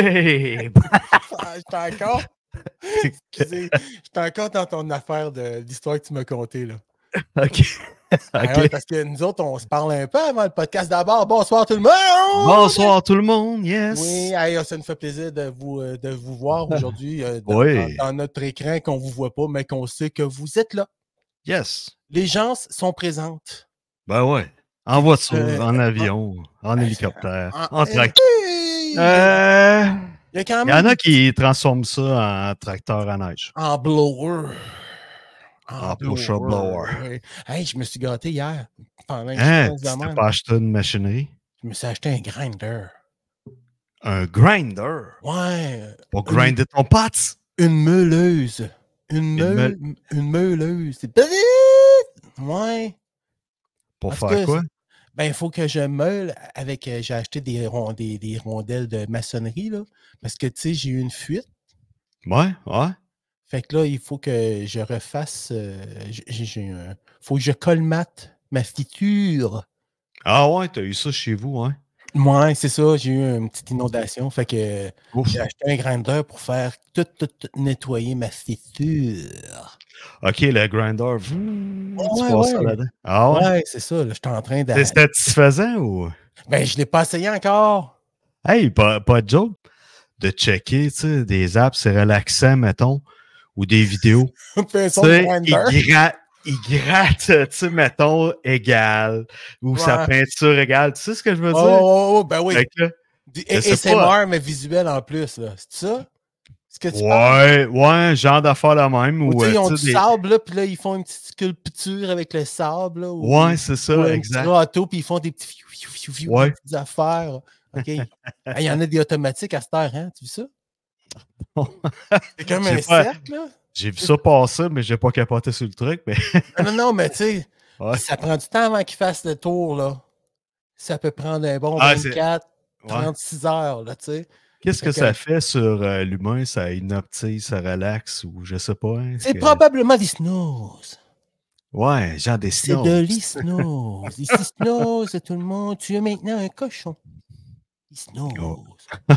Ah, J'étais encore. Excusez, J'étais encore dans ton affaire de l'histoire que tu m'as contée. Là. OK. Ah OK. ouais, parce que nous autres, on se parle un peu avant le podcast d'abord. Bonsoir tout le monde! Bonsoir tout le monde, yes! Oui, hey, ça nous fait plaisir de vous, euh, de vous voir aujourd'hui euh, dans, Oui. dans- dans notre écran qu'on ne vous voit pas, mais qu'on sait que vous êtes là. Yes! Les gens sont présentes. Ben ouais. En voiture, Euh, en avion, en hélicoptère, En- en tracteur. Euh, Il y a quand Il y en a qui transforment ça en tracteur à neige. en blower. En pusher blower. oui. Hey, je me suis gâté hier. Pendant que Hein? je Tu pas acheté une machinerie? Je me suis acheté un grinder. Un grinder? Ouais. Pour grinder ton pot? Une meuleuse. Une, Une meule, une meuleuse. C'est Ouais. Pour Parce faire quoi? Ben, il faut que je meule avec. euh, j'ai acheté des, ron- des, des rondelles de maçonnerie, là. Parce que, tu sais, j'ai eu une fuite. Ouais, ouais. Fait que là, il faut que je refasse. euh, j'ai- faut que je colmate ma fiture. Ah ouais, t'as eu ça chez vous, hein? Ouais, c'est ça. J'ai eu une petite inondation. Fait que Ouf. j'ai acheté un grinder pour faire tout, tout, tout nettoyer ma fiture. OK, le grinder. vroom, tu Ouais, ça là-dedans. Ah ouais? Ouais, c'est ça. là, J'étais en train de. C'est satisfaisant ou? Ben, je ne l'ai pas essayé encore. Hey, pas, pas de joke. De checker, tu sais, des apps, c'est relaxant, mettons, ou des vidéos. Tu sais, grinder. il il gratte, tu sais, mettons, égal, ou sa peinture égale. Tu sais ce que je veux Oh, dire? oh, oh, ben oui. Que sais ASMR, mais visuel en plus, là. C'est ça? Ce que tu parles? ouais, ouais, genre d'affaires la même. Ou euh, ils ont du des- sable, là, puis là, ils font une petite sculpture avec le sable, là. ou- Ouais, c'est ça, ou exact. râteau, puis ils font des petits Ouais. des petites affaires. OK? Il y en a des automatiques à cette heure, hein? Tu vois ça? C'est comme un cercle, là? J'ai vu ça passer, mais j'ai pas capoté sur le truc. Mais Non, non, non, mais tu sais, Ouais. ça prend du temps avant qu'ils fassent le tour, là. Ça peut prendre un bon Ah, c'est- 24, Ouais. 36 heures, là, tu sais. qu'est-ce que ça fait sur euh, l'humain? Ça hypnotise, ça relaxe ou je sais pas. hein, C'est que- probablement des snooze. Ouais, genre des C'est snows. de l'isnose. Ici, snooze, tout le monde. Tu es maintenant un cochon. Il snooze. Oh.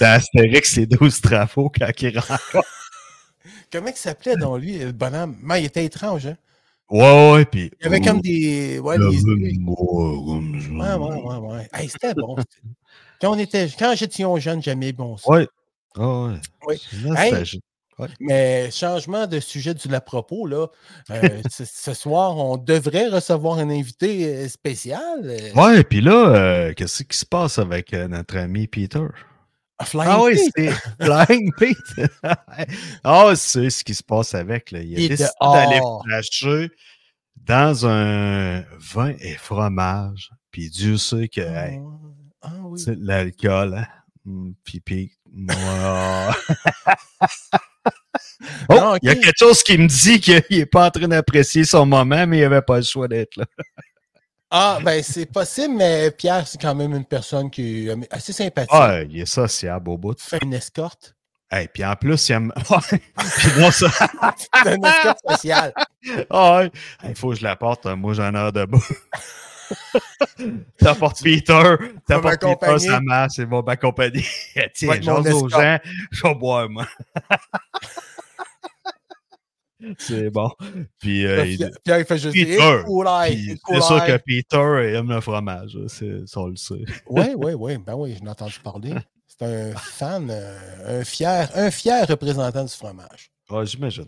Dans Astérix, c'est 12 travaux quand il rentre. Comment il s'appelait donc lui, le bonhomme? Mais il était étrange, hein? Ouais, ouais, puis. Il avait comme des. Ouais, des. Ouais, ouais, ouais, ouais. Hey, c'était bon. Quand on était. Quand j'étais jeune, j'aimais bon ça. Ouais. Ah ouais. C'est Mais changement de sujet du la propos, là. euh, ce, soir, on devrait recevoir un invité euh, spécial. euh, Ouais, puis là, euh, qu'est-ce qui se passe avec euh, notre ami Peter? Flying Ah oui, c'est Flying Pete. Ah, c'est ce qui se passe avec. Là. Il a est décidé d'aller flasher dans un vin et fromage. Puis Dieu sait que hey, Ah oui. c'est l'alcool, hein? Pete, moi. Oh, Non, il y a quelque chose qui me dit qu'il n'est pas en train d'apprécier son moment, mais il n'avait pas le choix d'être là. Ah, ben c'est possible, mais Pierre, c'est quand même une personne qui est euh, assez sympathique. Ah, il est sociable au bout. fait une escorte. Hey, puis en plus, il aime. Puis ça. C'est une escorte spéciale. Ah. Il faut que je l'apporte. hein. Moi, j'en ai de bas. T'apportes Peter. T'apportes Peter, ça marche. C'est bon m'accompagner. Tiens, j'ose aux gens. Je vais boire, moi. c'est bon. Puis, euh, il- Pierre, il fait juste Peter. c'est sûr que Peter aime le fromage. ça, on le sait. Oui, oui, oui. Ben oui, je l'ai entendu parler. C'est un fan, euh, un, fier, un fier représentant du fromage. Ouais, j'imagine.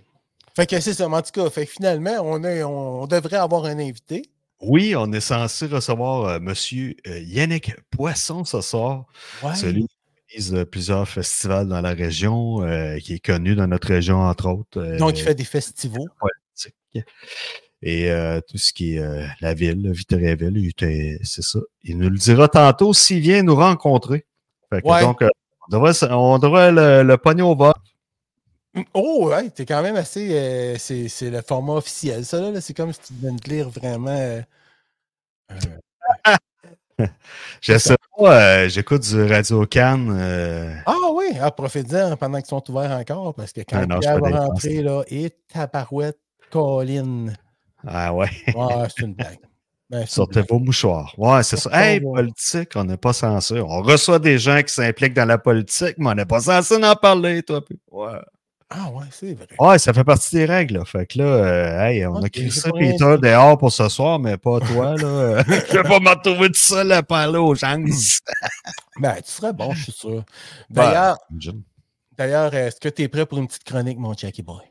Fait que c'est ça. En tout cas, fait que finalement, on, est, on, on devrait avoir un invité. Oui, on est censé recevoir euh, Monsieur euh, Yannick Poisson ce soir. Ouais. Celui qui organise euh, plusieurs festivals dans la région, euh, qui est connu dans notre région, entre autres. euh, Donc, il fait des festivals. et euh, tout ce qui est euh, la ville, Victoriaville, c'est ça. Il nous le dira tantôt s'il vient nous rencontrer. Fait que Ouais. Donc, euh, on devrait, on devrait le, le pogner au bas. Oh, ouais, t'es quand même assez. euh, c'est c'est le format officiel, ça, là. C'est comme si tu venais de lire vraiment. euh, euh, J'essaie pas, euh, j'écoute du Radio Cannes. Ah oui, ah, profite-en pendant qu'ils sont ouverts encore, parce que quand Ah non, je Pierre va rentrer, là, et tabarouette, Colline. ah ouais. Ah, c'est une blague. Ben, Sortez vos mouchoirs. Ouais, c'est ça. Hey, politique, on n'est pas censé. On reçoit des gens qui s'impliquent dans la politique, mais on n'est pas censé en parler, toi. Ouais. Ah ouais, c'est vrai. Ouais, ça fait partie des règles. Là. Fait que là, euh, hey, on Ok, a crissé Peter dehors pour ce soir, mais pas toi. Là. je vais pas me retrouver tout seul à parler aux gens. Ben, tu serais bon, je suis sûr. Ben, D'ailleurs, d'ailleurs, est-ce que tu es prêt pour une petite chronique, mon Jackie Boy?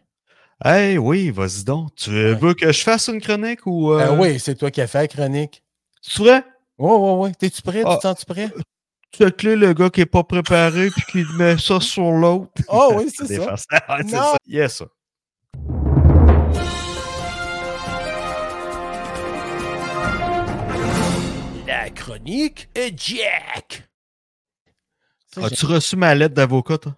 Hey, oui, vas-y donc. Tu Ouais. veux que je fasse une chronique ou. Ben euh, oui, c'est toi qui as fait la chronique. Tu vrai? Oui, oui, oui. T'es-tu prêt? Ah. Tu te sens-tu prêt? Tu clé le gars qui est pas préparé puis qui met ça sur l'autre. Oh oui, c'est ça. Ouais, c'est Non. ça. Yes, ça. La chronique est Jack. As-tu reçu ma lettre d'avocat, toi?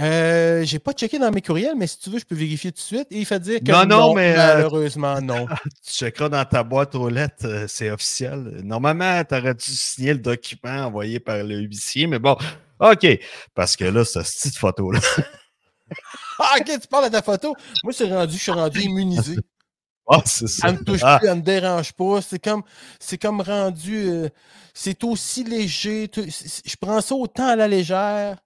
Euh, j'ai pas checké dans mes courriels, mais si tu veux, je peux vérifier tout de suite. Et il fait dire que Non, non, mais, euh, malheureusement, non. Tu checkeras dans ta boîte aux lettres, euh, c'est officiel. Normalement, tu aurais dû signer le document envoyé par le huissier, mais bon, OK. Parce que là, cette petite photo-là. Ah, ok, tu parles de ta photo. Moi, c'est rendu, je suis rendu immunisé. Ah, c'est ça. Elle me touche Ah, plus, elle me dérange pas. C'est comme, c'est comme rendu, euh, c'est aussi léger. tout- c'est- c'est- Je prends ça autant à la légère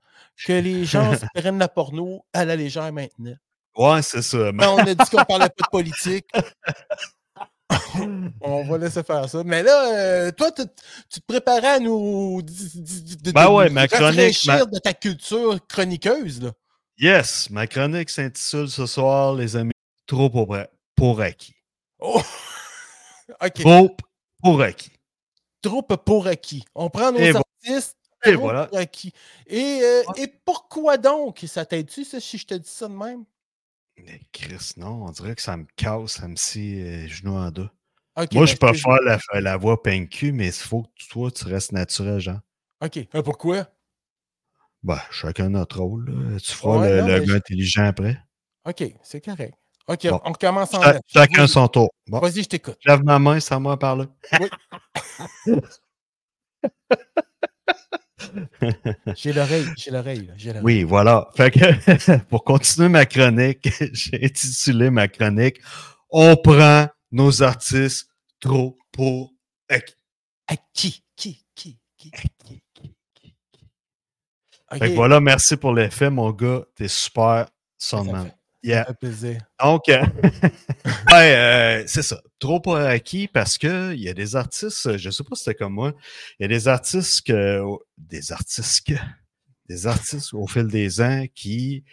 que les gens prennent la porno à la légère maintenant. ouais, c'est ça. Mais- on a dit qu'on parlait pas de politique, on va laisser faire ça. Mais là, euh, toi, tu, tu te préparais à nous, di- de, Ben ouais, nous ma chronique, ma- de ta culture chroniqueuse. Là. Yes, ma chronique s'intitule ce soir, les amis, trop pour, pour acquis. Oh! Trop pour acquis. Trop pour acquis. On prend nos Et artistes. Et voilà. acquis. Et, euh, et pourquoi donc? Ça t'aide-tu, ça, si je te dis ça de même? Mais Chris, non, on dirait que ça me casse, ça me scie euh, les genoux en deux. Moi, ben, je peux faire la, la voix PNQ, mais il faut que toi, tu restes naturel, Jean. OK. Euh, pourquoi? Ben, chacun notre rôle. là. Tu feras Ouais, le, non, le mais gars je- intelligent après. OK, c'est correct. OK, Bon. on recommence en Cha- chacun son tour. Bon, Vas-y, je t'écoute. je lève ma main, à moi parler. L'oreille, j'ai l'oreille, j'ai l'oreille. Oui, voilà. Fait que pour continuer ma chronique, j'ai intitulé ma chronique On prend nos artistes trop pour acquis. À qui? Qui? Qui? Qui? OK. Fait que voilà, merci pour l'effet, mon gars. T'es super ça ça Yeah. fait plaisir. Donc, euh, ouais, euh, c'est ça. Trop pour acquis parce que il y a des artistes, je sais pas si c'était comme moi, il y a des artistes que, des artistes que, des artistes au fil des ans qui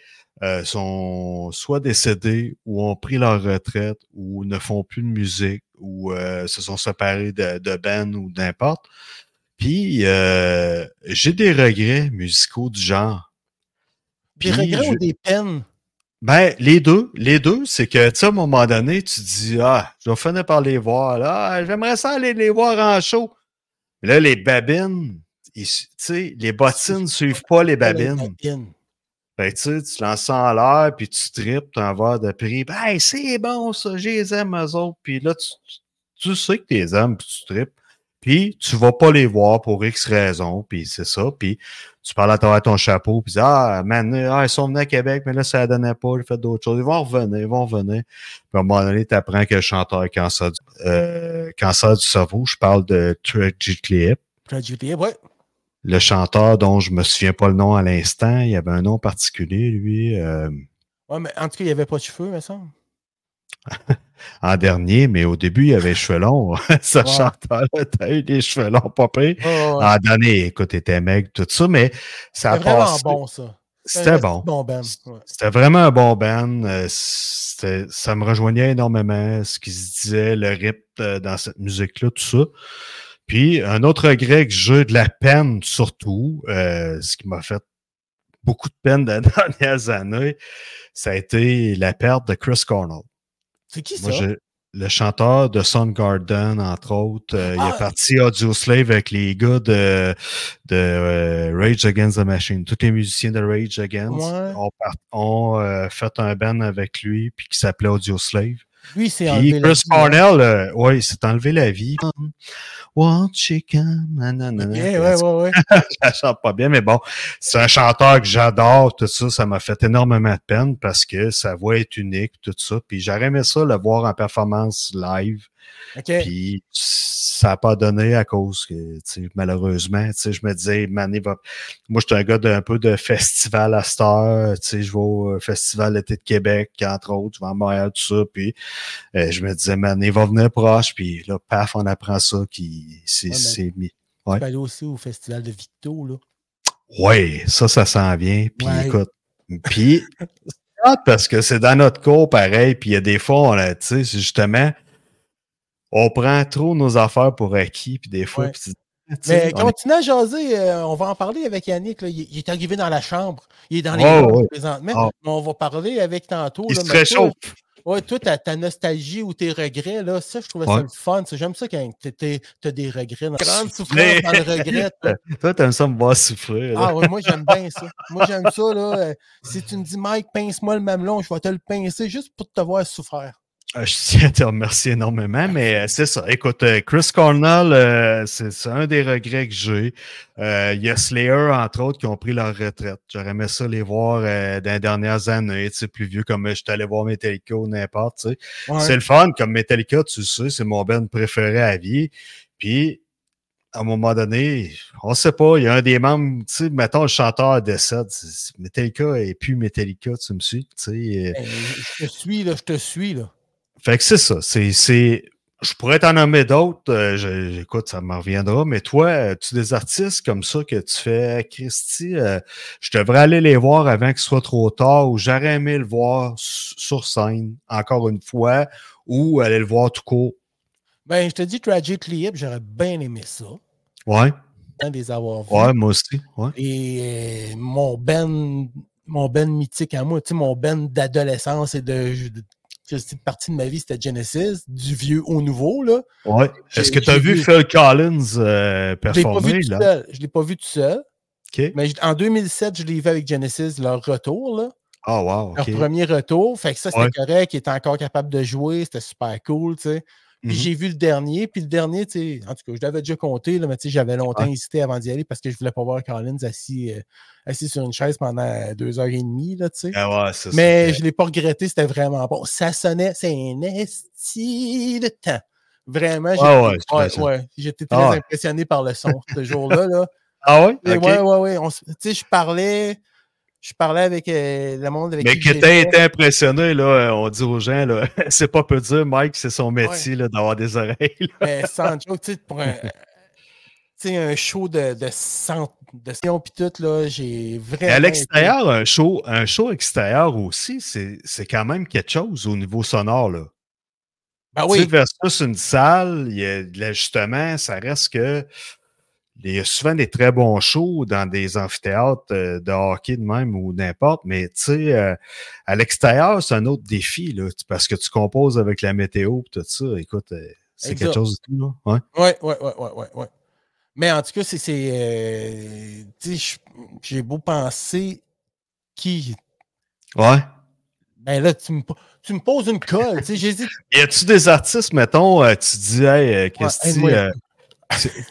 euh, sont soit décédés ou ont pris leur retraite ou ne font plus de musique ou euh, se sont séparés de, de band ou n'importe. Puis, euh, j'ai des regrets musicaux du genre. Des Puis, regrets je- ou des peines? Ben, les deux. Les deux, c'est que, tu sais, à un moment donné, tu dis, ah, je vais finir par les voir. Là, Ah, j'aimerais ça aller les voir en show. Là, les babines, tu sais, les bottines ne suivent pas les babines. que, tu sais, tu lances ça en l'air, puis tu tripes, tu envoies de prix. Ben, hey, c'est bon, ça, je les aime, eux autres. Puis là, tu, tu sais que tu les aimes, puis tu tripes. Puis tu vas pas les voir pour X raisons, puis c'est ça. Puis tu parles à travers ton chapeau, puis tu dis, ah, man, ah, ils sont venus à Québec, mais là, ça ne donnait pas, ils ont fait d'autres choses. Ils vont revenir, ils vont revenir. Puis à un moment donné, tu apprends que le chanteur a cancer du, euh, cancer du cerveau. Je parle de Tragically Hip. Tragedy, ouais. Le chanteur dont je me souviens pas le nom à l'instant, il avait un nom particulier, lui. euh, Ouais, mais en tout cas, il n'y avait pas de cheveux, me semble. en dernier, mais au début, il avait les cheveux longs. Ce Ouais. chanteur-là, t'as eu les cheveux longs, pire. Oh, ouais. En dernier, écoute, il était maigre, tout ça, mais ça a C'était vraiment passé. bon, ça. C'était bon. bon. Ouais. C'était vraiment un bon band. euh, Ça me rejoignait énormément, ce qui se disait, le rythme euh, dans cette musique-là, tout ça. Puis, un autre regret que j'ai de la peine, surtout, euh, ce qui m'a fait beaucoup de peine dans les dernières années, ça a été la perte de Chris Cornell. C'est qui ça? Moi, le chanteur de Soundgarden, entre autres. Euh, Il Ah! est parti Audio Slave avec les gars de, de euh, Rage Against the Machine. Tous les musiciens de Rage Against Ouais. ont, ont euh, fait un band avec lui, puis qui s'appelait Audio Slave. Lui, c'est Puis enlevé Chris. Cornell, euh, ouais, il s'est enlevé la vie. One chicken, nanana. Ok, Puis, ouais, ouais, ouais. je chante pas bien, mais bon, c'est un chanteur que j'adore, tout ça, ça m'a fait énormément de peine parce que sa voix est unique, tout ça. Puis j'aurais aimé ça le voir en performance live. Puis ça n'a pas donné à cause que, tu sais, malheureusement, tu sais, je me disais, Mané va. Moi, je suis un gars d'un peu de festival à cette heure. Tu sais, je vais au euh, Festival d'été de Québec, entre autres, je vais à Montréal, tout ça. Puis euh, je me disais, Mané va venir proche. Puis là, paf, on apprend ça qui c'est Ouais, mis. Tu ouais. peux aller aussi au festival de Victo, là. Oui, ça, ça s'en vient. Puis Ouais. écoute, puis hot parce que c'est dans notre cours pareil. Puis il y a des fois, on a, tu sais, c'est justement, on prend trop nos affaires pour acquis. Puis des fois, Ouais. Mais on est- continue à jaser, euh, on va en parler avec Yannick. là. Il, il est arrivé dans la chambre. Il est dans les Oh, ouais. présentement. Ah. Mais on va parler avec tantôt. il là, se réchauffe. Ouais, toi, ta, ta nostalgie ou tes regrets, là, ça, je trouvais ça Ouais. le fun. J'aime ça quand t'as des regrets. Dans... Grande souffrance dans le regret. toi. T'aimes ça me voir souffrir. là. Ah oui, moi j'aime bien ça. Moi j'aime ça. Là. Euh, Si tu me dis Mike, pince-moi le mamelon, je vais te le pincer juste pour te voir souffrir. Ah, Je tiens à te remercier énormément, mais euh, c'est ça. Écoute, euh, Chris Cornell, euh, c'est un des regrets que j'ai. Il y a Slayer, entre autres, qui ont pris leur retraite. J'aurais aimé ça les voir dans les dernières années, tu sais, plus vieux, comme je suis allé voir Metallica ou n'importe, tu sais. Ouais. C'est le fun, comme Metallica, tu le sais, c'est mon band préféré à vie. Puis, à un moment donné, on sait pas, il y a un des membres, tu sais, mettons, le chanteur décède. Metallica et plus Metallica, tu me suis, tu sais. Ben, je te suis, là, je te suis. Là. Fait que c'est ça. C'est, c'est, je pourrais t'en nommer d'autres. euh, je- écoute, ça m'en reviendra. Mais toi, tu des artistes comme ça que tu fais, Christy, euh, je devrais aller les voir avant ce soit trop tard ou j'aurais aimé le voir sur scène, encore une fois, ou aller le voir tout court. Ben, je te dis Tragically Hip, j'aurais bien aimé ça. Ouais, hein, des avoir vus. ouais, moi aussi. Ouais. Et euh, mon ben, mon ben mythique à moi, tu sais, mon ben d'adolescence et de, de, cette partie de ma vie, c'était Genesis, du vieux au nouveau, là. ouais. Est-ce que tu as vu vu- Phil Collins euh, Je l'ai pas performer, vu tout là? seul. Je l'ai pas vu tout seul. Mais en 2007, je l'ai vu avec Genesis, leur retour, là. Ah, wow, Leur premier retour. Fait que ça, c'était Ouais. correct. Il était encore capable de jouer. C'était super cool, Puis Mhm. j'ai vu le dernier. Puis le dernier, tu sais, en tout cas, je l'avais déjà compté, là, mais tu sais, j'avais longtemps hésité avant d'y aller parce que je voulais pas voir Collins assis, euh, assis sur une chaise pendant deux heures et demie, là, tu sais. Ah ouais, c'est ça. Mais je ne l'ai pas regretté, c'était vraiment bon. Ça sonnait, c'est un esti de temps. Vraiment, j'ai- Ah ouais, ouais, ouais, j'étais très Ah impressionné par le son ce jour-là. Là. Ah ouais? Et OK. Ouais, ouais, ouais. Tu sais, je parlais, je parlais avec euh, le monde avec Mais qui été impressionné, là, on dit aux gens, là, c'est pas peu dire, Mike, c'est son métier là, d'avoir des oreilles. Mais sans joke, tu sais, pour un, tu sais, un show de, de cent- de Sion pis tout, là, j'ai Et vraiment. à été- l'extérieur, un show, un show extérieur aussi, c'est c'est quand même quelque chose au niveau sonore. Là. Ben Tu sais, versus une salle, il y a de l'ajustement, ça reste que il y a souvent des très bons shows dans des amphithéâtres euh, de hockey de même ou n'importe, mais tu sais, euh, à l'extérieur, c'est un autre défi, là, parce que tu composes avec la météo et tout ça. Écoute, euh, c'est quelque chose de tout, là. Ouais. Ouais, ouais, ouais, ouais, ouais, ouais. Mais en tout cas, c'est. c'est, euh, tu sais, je- j'ai beau penser qui. Ouais. Ben là, tu me, tu me poses une colle. Tu sais, j'hésite. Y a-tu des artistes, mettons, tu dis, hey, Christy, aide-moi.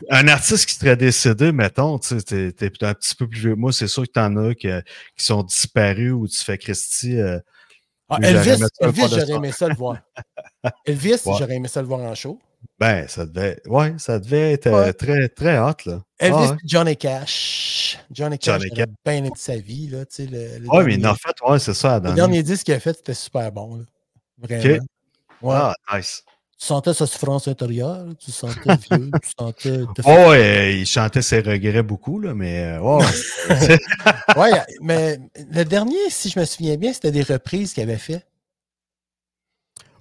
Un artiste qui serait décédé, mettons, tu sais, t'es, un petit peu plus vieux. Moi, c'est sûr que t'en as que- qui sont disparus ou tu fais Christy. euh, Ah, Elvis, Elvis de j'aurais aimé ça le voir. Elvis, Ouais. j'aurais aimé ça le voir en show. ben, ça devait, ouais, ça devait être euh, Ouais. très, très hot, là. Elvis, Ah, ouais. Johnny Cash. Johnny Cash, Johnny j'aurais bien aimé sa vie. Là, tu sais, le, le Ouais, mais dernier, en fait, ouais, c'est ça. le dernier disque qu'il a fait, c'était super bon. Là. Vraiment. Ouais. Ah, nice. Tu sentais sa souffrance intérieure, tu sentais vieux, tu sentais. euh, il chantait ses regrets beaucoup, là, mais euh, ouais, mais le dernier, si je me souviens bien, c'était des reprises qu'il avait fait.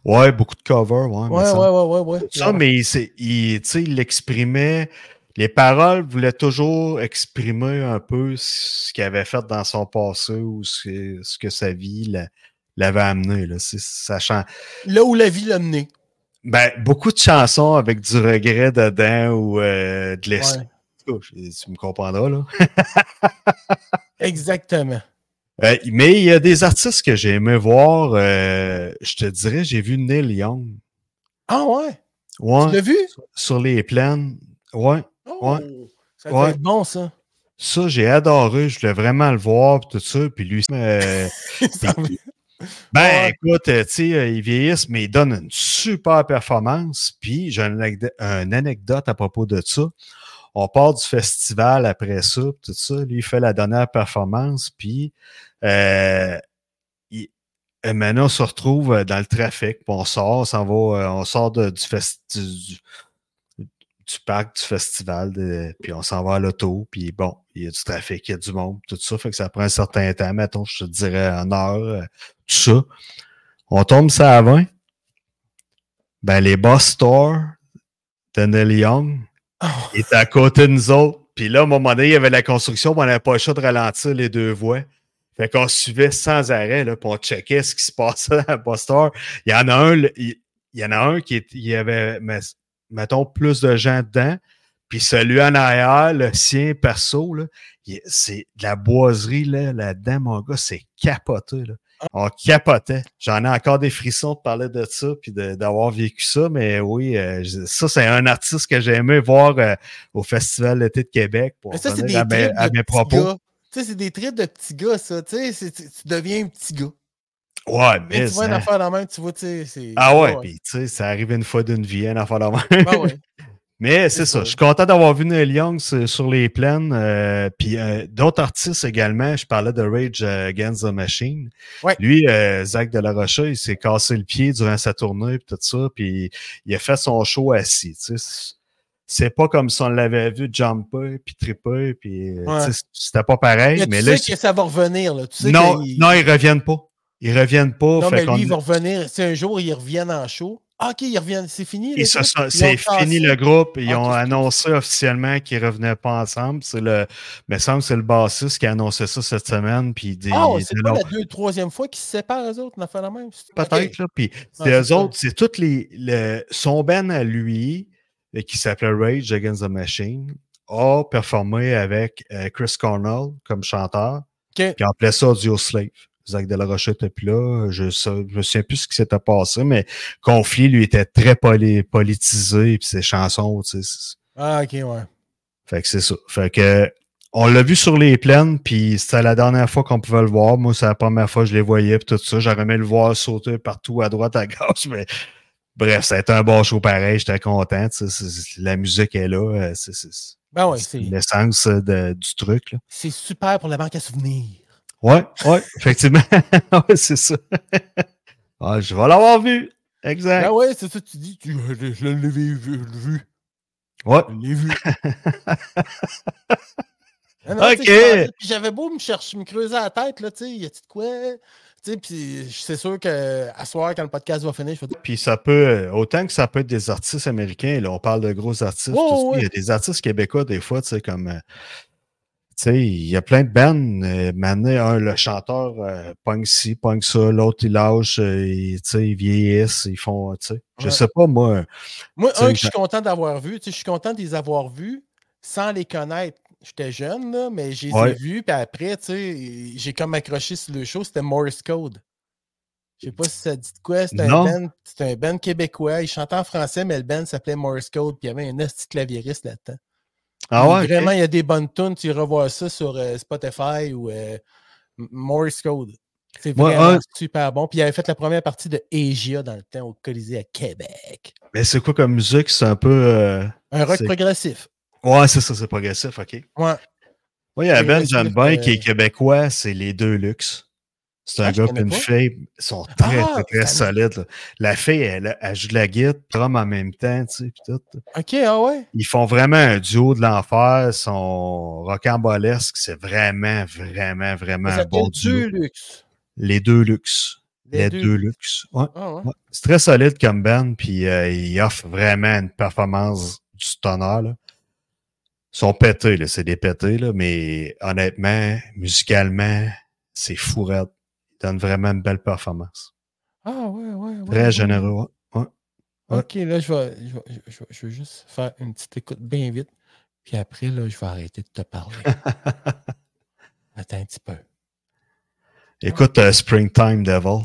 ouais, beaucoup de covers, ouais. Ouais, ça- ouais, ouais, ouais, ouais. Ça, mais il, il, il l'exprimait. Les paroles voulaient toujours exprimer un peu ce qu'il avait fait dans son passé ou ce, ce que sa vie l'a- l'avait amené. Là. Ça Là où la vie l'a mené. Ben, beaucoup de chansons avec du regret dedans ou euh, de l'espoir. Tu me comprendras, là. Exactement. Euh, mais il y a des artistes que j'ai aimé voir. euh, je te dirais, j'ai vu Neil Young. Ah ouais? Ouais. Tu l'as vu? Sur les plaines. Ouais. Oh, Ouais. Ça doit Ouais. être bon, ça. Ça, j'ai adoré. Je voulais vraiment le voir, tout ça. Puis lui, euh, ben, Ouais. écoute, euh, tu sais, euh, ils vieillissent, mais ils donnent une super performance. Puis j'ai une, anecdote- une anecdote à propos de ça. On part du festival après ça, tout ça. Lui, il fait la dernière performance, puis euh, il- maintenant, on se retrouve euh, dans le trafic, puis on sort, on s'en va, on sort de- du, festi- du, parc du festival, de- puis on s'en va à l'auto, puis bon, il y a du trafic, il y a du monde, tout ça, fait que ça prend un certain temps, mettons, je te dirais en heure, euh, tout ça. On tombe ça à 20. Ben, les boss stores de Neil Young Oh, étaient à côté de nous autres. Puis là, à un moment donné, il y avait la construction, puis on n'avait pas le choix de ralentir les deux voies. Fait qu'on suivait sans arrêt, là, puis on checkait ce qui se passait à boss store. Il y en a un, il, il y en a un qui est- il y avait, mais- mettons, plus de gens dedans. Puis celui en arrière, le sien perso, là, c'est de la boiserie là, là-dedans, mon gars, c'est capoté. Là. On capotait. J'en ai encore des frissons de parler de ça puis d'avoir vécu ça, mais oui, euh, ça, c'est un artiste que j'ai aimé voir euh, au Festival d'été de Québec pour Mais ça, c'est revenir des à mes, trips à de mes petits propos. gars. Tu sais, c'est des trips de petits gars, ça. Tu sais, c'est- tu tu deviens un petit gars. Ouais, Mais tu vois une hein. affaire la main, tu vois, tu sais, c'est... Ah ouais, ouais. puis tu sais, ça arrive une fois d'une vie, une affaire de même. Ouais. Mais c'est ça. ça. Je suis content d'avoir vu Neil Young sur, les plaines. euh, puis euh, d'autres artistes également. Je parlais de Rage Against the Machine. Ouais. Lui, euh, Zach de la Rocha, il s'est cassé le pied durant sa tournée puis tout ça. Puis il a fait son show assis. tu sais. C'est pas comme si on l'avait vu jumper puis tripper. Puis Ouais. c'était pas pareil. Mais, Mais, tu là, sais que ça va revenir, là. Tu sais non, qu'il- non, ils reviennent pas. Ils reviennent pas. Non, fait mais lui, il va revenir. Si un jour, ils reviennent en show. Ah, OK, ils reviennent. C'est fini, Et ça, Ils c'est fini le groupe. Ils Ok, ont annoncé officiellement qu'ils revenaient pas ensemble. C'est le, me semble que c'est le bassiste qui a annoncé ça cette semaine. Puis des, Ah, c'est pas la deux, troisième fois qu'ils se séparent, eux autres, on a fait la même. peut-être, là. Puis Ah, eux autres, c'est toutes les, le, son band à lui, euh, qui s'appelait Rage Against the Machine, a performé avec euh, Chris Cornell comme chanteur. OK. Puis on appelait ça Audio Slave. Zach de la Rochette était plus là. Je ne me souviens plus ce qui s'était passé, mais Conflit, lui, était très poli- politisé, puis ses chansons, tu sais. Ah, OK, ouais. Fait que c'est ça. Fait que on l'a vu sur les plaines, puis c'était la dernière fois qu'on pouvait le voir. Moi, c'est la première fois que je les voyais, puis tout ça. J'aurais aimé le voir sauter partout, à droite, à gauche, mais bref, ça a été un bon show pareil. J'étais content. la musique est là. euh, C'est Ben ouais, l'essence euh, du truc. Là. c'est super pour la banque à souvenirs. Ouais, ouais, effectivement. ouais, c'est ça. Ah, je vais l'avoir vu. Exact. Ben ouais, c'est ça, tu dis. Tu, je l'ai vu, vu. Ouais. Je l'ai vu. Ah non, Ok. J'avais beau me chercher, me creuser la tête, là, tu sais, y a-tu de quoi? Puis c'est sûr qu'à soir, quand le podcast va finir, je vais dire. Puis ça peut, autant que ça peut être des artistes américains, là, on parle de gros artistes, Ouais, tout ça, il y a des artistes québécois, des fois, tu sais, comme, euh, il y a plein de bands, euh, maintenant, un, le chanteur euh, pogne ci, pogne ça, l'autre, il lâche, euh, il- ils vieillissent, ils font, tu sais, je Ouais. sais pas, moi, Moi, un que je suis content d'avoir vu, je suis content de les avoir vus sans les connaître. J'étais jeune, là, mais je les Ouais. ai vus, puis après, j'ai comme accroché sur le show, c'était Morse Code. Je sais pas si ça dit de quoi, c'était un band, un band québécois, il chantait en français, mais le band s'appelait Morse Code, puis il y avait un petit claviériste là-dedans. Ah ouais. Vraiment, il y a des bonnes tunes, tu iras voir ça sur euh, Spotify ou euh, Morse Code. C'est vraiment super bon. Puis il avait fait la première partie de Asia dans le temps au Colisée à Québec. mais c'est quoi comme musique, c'est un peu, euh, Un rock progressif. ouais, c'est ça, c'est progressif, ok. Ouais. Moi, il y a j'aime bien, qui est québécois, c'est les deux luxe. C'est un Ah, gars et une pas. fille, ils sont très, Ah, très, très solides. là. La fille, elle, elle joue de la guitare, drum en même temps, tu sais, pis tout. OK, ah ouais? Ils font vraiment un duo de l'enfer, sont rocambolesques, c'est vraiment, vraiment, vraiment un bon duo. Les deux luxe. Les Les, deux deux, luxe. Ouais, Ah ouais. ouais. C'est très solide comme band, puis euh, ils offrent vraiment une performance du tonnerre. Là. Ils sont pétés, là, c'est des pétés, là, mais honnêtement, musicalement, c'est fou Ils donnent vraiment une belle performance. Ah ouais, ouais, ouais. Très ouais. généreux. ouais. OK, là, je vais, je, vais, je, vais, je vais juste faire une petite écoute bien vite. Puis après, là, je vais arrêter de te parler. Attends un petit peu. Écoute euh, Springtime Devil.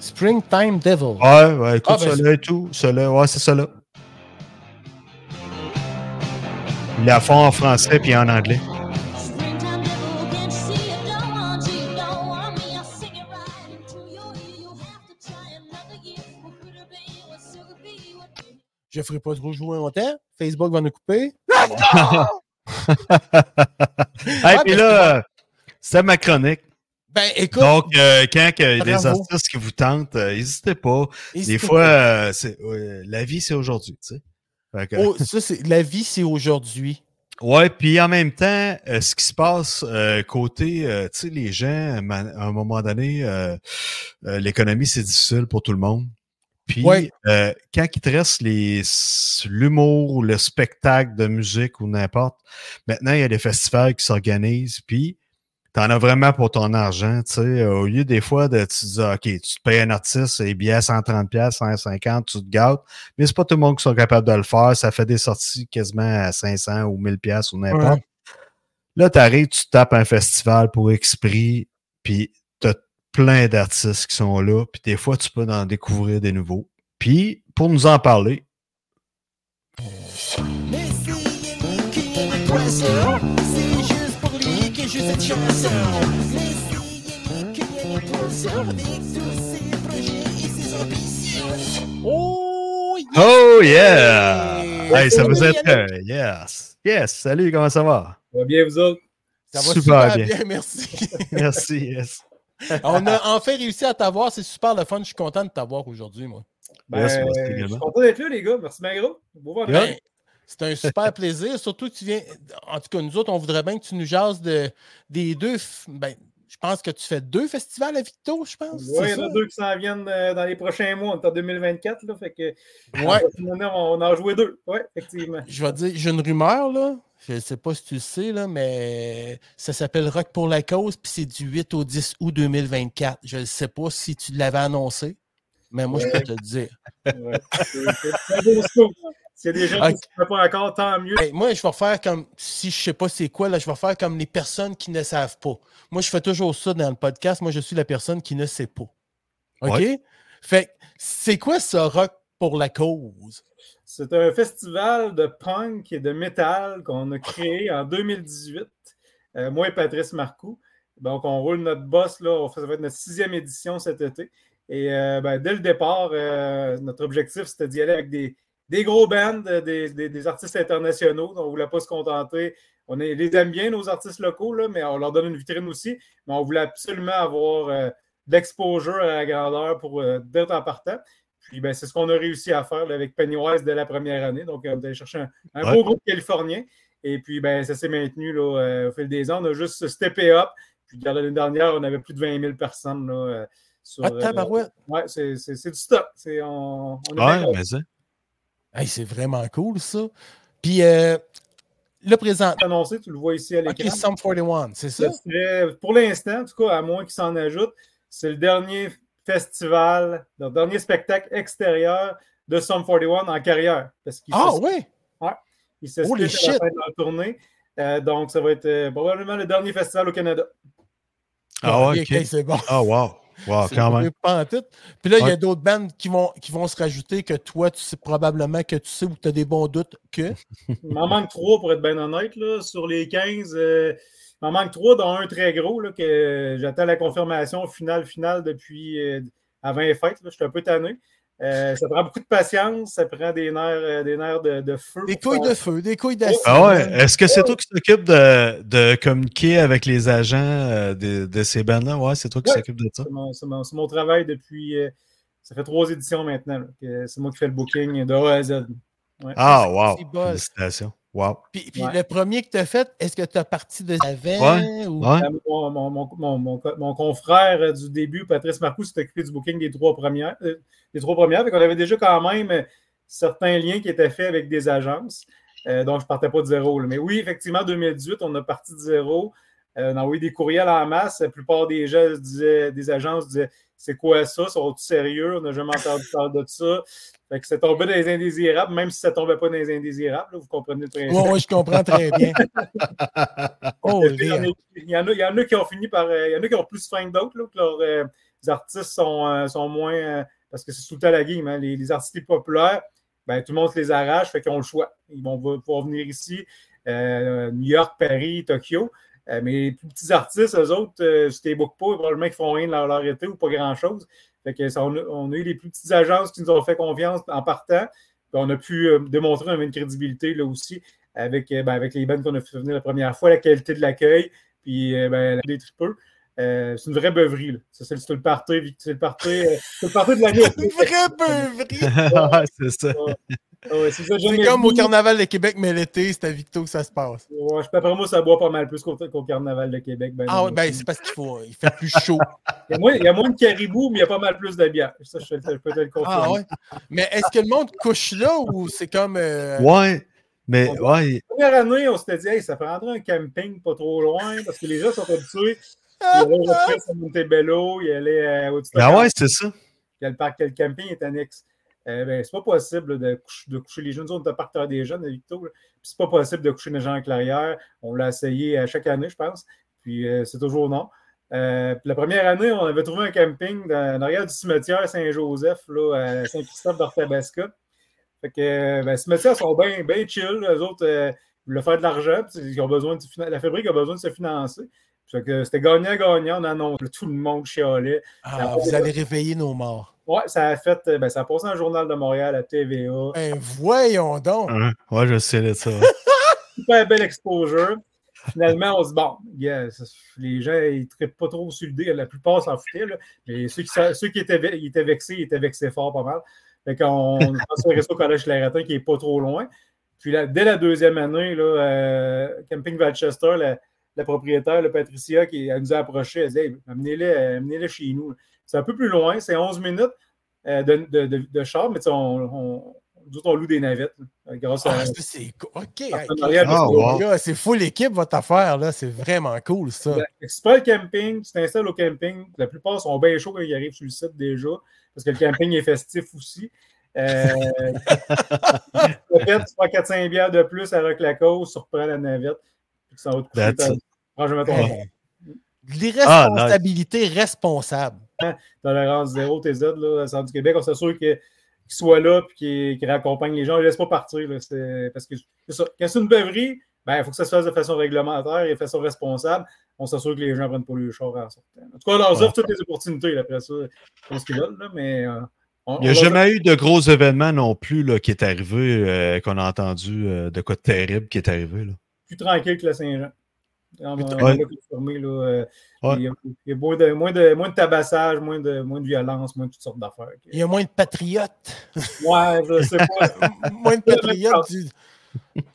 Springtime Devil. Ouais, ouais, écoute Ah, ben, ça là et tout. Là, ouais, c'est ça là. Il la fond en français puis en anglais. Je ne ferai pas trop jouer longtemps. Facebook va nous couper. Hey, Ah, puis là, euh, c'était ma chronique. Ben, écoute, Donc, euh, quand il y a des artistes qui vous tentent, euh, n'hésitez pas. Des fois, pas. euh, c'est- euh, la vie, c'est aujourd'hui, tu sais. Que- Oh, ça, c'est la vie, c'est aujourd'hui. Ouais, puis en même temps, euh, ce qui se passe euh, côté, euh, tu sais, les gens, à un moment donné, euh, euh, l'économie, c'est difficile pour tout le monde. Puis, Ouais. euh, quand il te reste l'humour ou le spectacle de musique ou n'importe, maintenant, il y a des festivals qui s'organisent, puis t'en as vraiment pour ton argent, tu sais. Au lieu des fois de, tu te dis, OK, tu te payes un artiste, et billets à 130 pièces 150 tu te gâtes, mais c'est pas tout le monde qui sont capables de le faire. Ça fait des sorties quasiment à 500 ou 1000 pièces ou n'importe. Ouais. Là, tu arrives, tu tapes un festival pour Exprès, puis plein d'artistes qui sont là, puis des fois, tu peux en découvrir des nouveaux. Puis, pour nous en parler. Oh, yeah! Oh yeah! Hey, ça vous être. Yes! Yes! Salut, comment ça va? Ça va bien, vous autres? Ça va Super super, bien. bien. merci. Merci, yes. On a enfin réussi à t'avoir. C'est super le fun. Je suis content de t'avoir aujourd'hui, moi. Ben, Yes, moi aussi je suis content d'être là, les gars. Merci, vendredi. Ben, c'est un super plaisir. Surtout que tu viens. En tout cas, nous autres, on voudrait bien que tu nous jases de, des deux. Ben, je pense que tu fais deux festivals à Victo, je pense. Ouais, il y en a deux qui s'en viennent euh, dans les prochains mois. On est en 2024, là. Fait que. Ouais. On en a joué deux. Oui, effectivement. Je vais dire, j'ai une rumeur, là. Je ne sais pas si tu le sais, là, mais ça s'appelle Rock pour la cause, puis c'est du 8 au 10 août 2024. Je ne sais pas si tu l'avais annoncé, mais moi, je peux te le dire. Ouais. C'est c'est un beau scoop. S'il y a des gens qui ne savent pas encore, tant mieux. Hey, moi, je vais faire comme, si je sais pas c'est quoi, là, je vais faire comme les personnes qui ne savent pas. Moi, je fais toujours ça dans le podcast. Moi, je suis la personne qui ne sait pas. OK? Ouais. Fait que, c'est quoi ce rock pour la cause? C'est un festival de punk et de métal qu'on a créé en 2018. Euh, moi et Patrice Marcoux. Donc, on roule notre boss, là. On fait- Ça va être notre sixième édition cet été. Et euh, ben, dès le départ, euh, notre objectif, c'était d'y aller avec des, des gros bands, euh, des, des- des artistes internationaux. On ne voulait pas se contenter. On est- les aime bien, nos artistes locaux, là, mais on leur donne une vitrine aussi. Mais on voulait absolument avoir euh, de l'exposure à la grandeur pour euh, d'être en partant. Puis ben, c'est ce qu'on a réussi à faire là, avec Pennywise dès la première année. Donc, on est allé chercher un, un Ouais. beau groupe californien. Et puis, ben, ça s'est maintenu là, au fil des ans. On a juste steppé up. Puis, l'année dernière, on avait plus de 20 000 personnes. Là, sur, Ah, euh, ouais, c'est, du stock. C'est, on, Ouais, mais ça. Hey, c'est vraiment cool, ça. Puis, euh, le présent. annoncé, tu le vois ici à OK, l'écran. Sum 41, c'est ça? Pour l'instant, en tout cas, à moins qu'il s'en ajoute, c'est le dernier festival, le dernier spectacle extérieur de Sum 41 en carrière. Parce Ah, se- oui? il se Holy split à la shit! fin de la tournée. Euh, donc, ça va être euh, probablement le dernier festival au Canada. Ah ouais, ok, ok. c'est bon. Ah, wow. Wow, C'est quand vrai, même. pas en tout. Puis là, il y a d'autres bandes qui vont, qui vont se rajouter que toi, tu sais probablement que tu sais ou tu as des bons doutes que. Il m'en manque trois pour être bien honnête. Là. Sur les 15, euh, il m'en manque trois, dont un très gros là, que j'attends la confirmation finale finale depuis euh, avant les fêtes. Je suis un peu tanné. Euh, ça prend beaucoup de patience, ça prend des nerfs, euh, des nerfs de, de feu. Des couilles faire- de feu, des couilles d'acide. Ah ouais. Est-ce que c'est toi qui t'occupes de, de communiquer avec les agents euh, de, de ces bandes-là? Ouais, c'est toi qui Ouais. s'occupe de ça. C'est mon, travail depuis. euh, ça fait trois éditions maintenant. c'est moi qui fais le booking de A à Z. Ouais. Ah, wow. Félicitations. Wow. Puis, puis Ouais. le premier que tu as fait, est-ce que tu as parti de avant? Ouais, ou... Ouais. Euh, Mon, mon- mon- mon- mon co- mon confrère du début, Patrice Marcoux, s'est occupé du booking des trois premières. euh, des trois premières. On avait déjà quand même certains liens qui étaient faits avec des agences. Euh, donc, je ne partais pas de zéro. là. Mais oui, effectivement, 2018, on a parti de zéro. Euh, on a envoyé des courriels en masse. La plupart des gens disaient, des agences disaient c'est quoi ça? Sont sérieux? On n'a jamais entendu parler de ça. Fait que c'est tombé dans les indésirables, même si ça tombait pas dans les indésirables, là, vous comprenez le principe. Ouais, je comprends très bien. Oh, Il y, en a, il, y en a, il y en a qui ont fini par. euh, Il y en a qui ont plus faim que d'autres, que leurs euh, artistes sont, euh, sont moins. parce que c'est tout temps la game. hein, les, les artistes populaires, ben, tout le monde se les arrache, fait qu'ils ont le choix. Ils vont pouvoir venir ici, New York, Paris, Tokyo. Euh, mais les plus petits artistes, eux autres, euh, si tu les bookes pas, probablement qu'ils font rien de leur, leur été ou pas grand-chose. Fait que ça, on, a, on a eu les plus petites agences qui nous ont fait confiance en partant. Puis on a pu euh, démontrer une crédibilité là aussi avec, euh, ben, avec les bandes qu'on a fait venir la première fois, la qualité de l'accueil, puis euh, ben, la- les tripeux. Euh, c'est une vraie beuverie. Là. Ça, c'est, le- le party, c'est le party, euh, c'est le party de l'année. Une vraie beuverie! Ouais, c'est ça. Ouais, c'est comme au. Carnaval de Québec, mais l'été, c'est à Victo que ça se passe. Ouais, moi, ça boit pas mal plus qu'au, Carnaval de Québec. Ben, Ah non. ben c'est parce qu'il faut, il fait plus chaud. il, y a moins, il y a moins de caribou, mais il y a pas mal plus de bière. Ça, je, je peux te le confirmer. Ah ouais? Mais est-ce que le monde couche là ou c'est comme. euh, Ouais, mais ouais, La première année, on s'était dit, hey, ça prendrait un camping pas trop loin parce que les gens sont habitués. Il y allait au Presse à Montebello, il y allait euh, au ben ouais, c'est ça. que le parc, le camping est annexe. Euh, ben, c'est pas possible là, de, coucher, de coucher les jeunes. On un parc des jeunes Victo. C'est pas possible de coucher les gens en clairière. On l'a essayé à chaque année, je pense. Puis euh, c'est toujours non. Euh, puis la première année, on avait trouvé un camping dans, en arrière du cimetière Saint-Joseph, là, à Saint-Christophe d'Ortabasca. Fait que euh, ben, les cimetières sont bien ben chill. Les autres euh, voulaient faire de l'argent. puis Ils ont besoin de, la fabrique a besoin de se financer. Fait que c'était gagnant-gagnant. On annonce. Tout le monde chialait. Ah, vous allez réveiller nos morts. Ouais, ça a fait. euh, Ben, ça a passé le Journal de Montréal, à TVA. Ben voyons donc. Hein? Ouais, je sais de ça. Super belle exposure. Finalement, on se dit, bon, les gens, ils ne pas trop sur le dé. La plupart s'en foutaient. Là. Mais ceux qui, sa- ceux qui étaient, ve- ils étaient vexés, ils étaient vexés fort pas mal. Fait qu'on on a ça au Collège Claretin, qui n'est pas trop loin. Puis là, dès la deuxième année, là, euh, Camping Valchester, la, la propriétaire, le Patricia, qui elle nous a approché, elle dit hey, amenez-les euh, amenez-les chez nous. C'est un peu plus loin, c'est 11 minutes euh, de, de, de, de char, mais tu sais, on, on, nous on loue des navettes. là, grâce à Ah, c'est co- OK. Ah, avec- wow. gars, C'est full équipe, votre affaire, là. C'est vraiment cool, ça. C'est pas le camping, tu t'installes au camping. La plupart sont bien chauds quand ils arrivent sur le site déjà, parce que le camping est festif aussi. Euh, peut-être tu prends 4-5 bières de plus à Rock-la-Côte, surprends la navette, puis ça va te coucher. Ton. L'irresponsabilité responsable. Tolérance zéro, TZ, là, à Centre du Québec, on s'assure que- qu'il soit là et qu'il raccompagne les gens. Il ne laisse pas partir. Là, parce que ça. Quand c'est une beuverie, ben, il faut que ça se fasse de façon réglementaire et de façon responsable. On s'assure que les gens ne prennent pas le char en sortant. En tout cas, on leur offre toutes les opportunités là, après ça. C'est ce qu'ils veulent, là, mais euh, on- Il n'y a jamais eu de gros événements non plus là, qui est arrivé, euh, qu'on a entendu euh, de quoi de terrible qui est arrivé. Là. plus tranquille que le Saint-Jean. On, on Ouais. l'a confirmé, là, euh, Ouais. Il y a, il y a moins, de, moins, de, moins de tabassage, moins de, moins de violence, moins de toutes sortes d'affaires. Il y a moins de patriotes. Ouais, je sais pas. moins de patriotes du.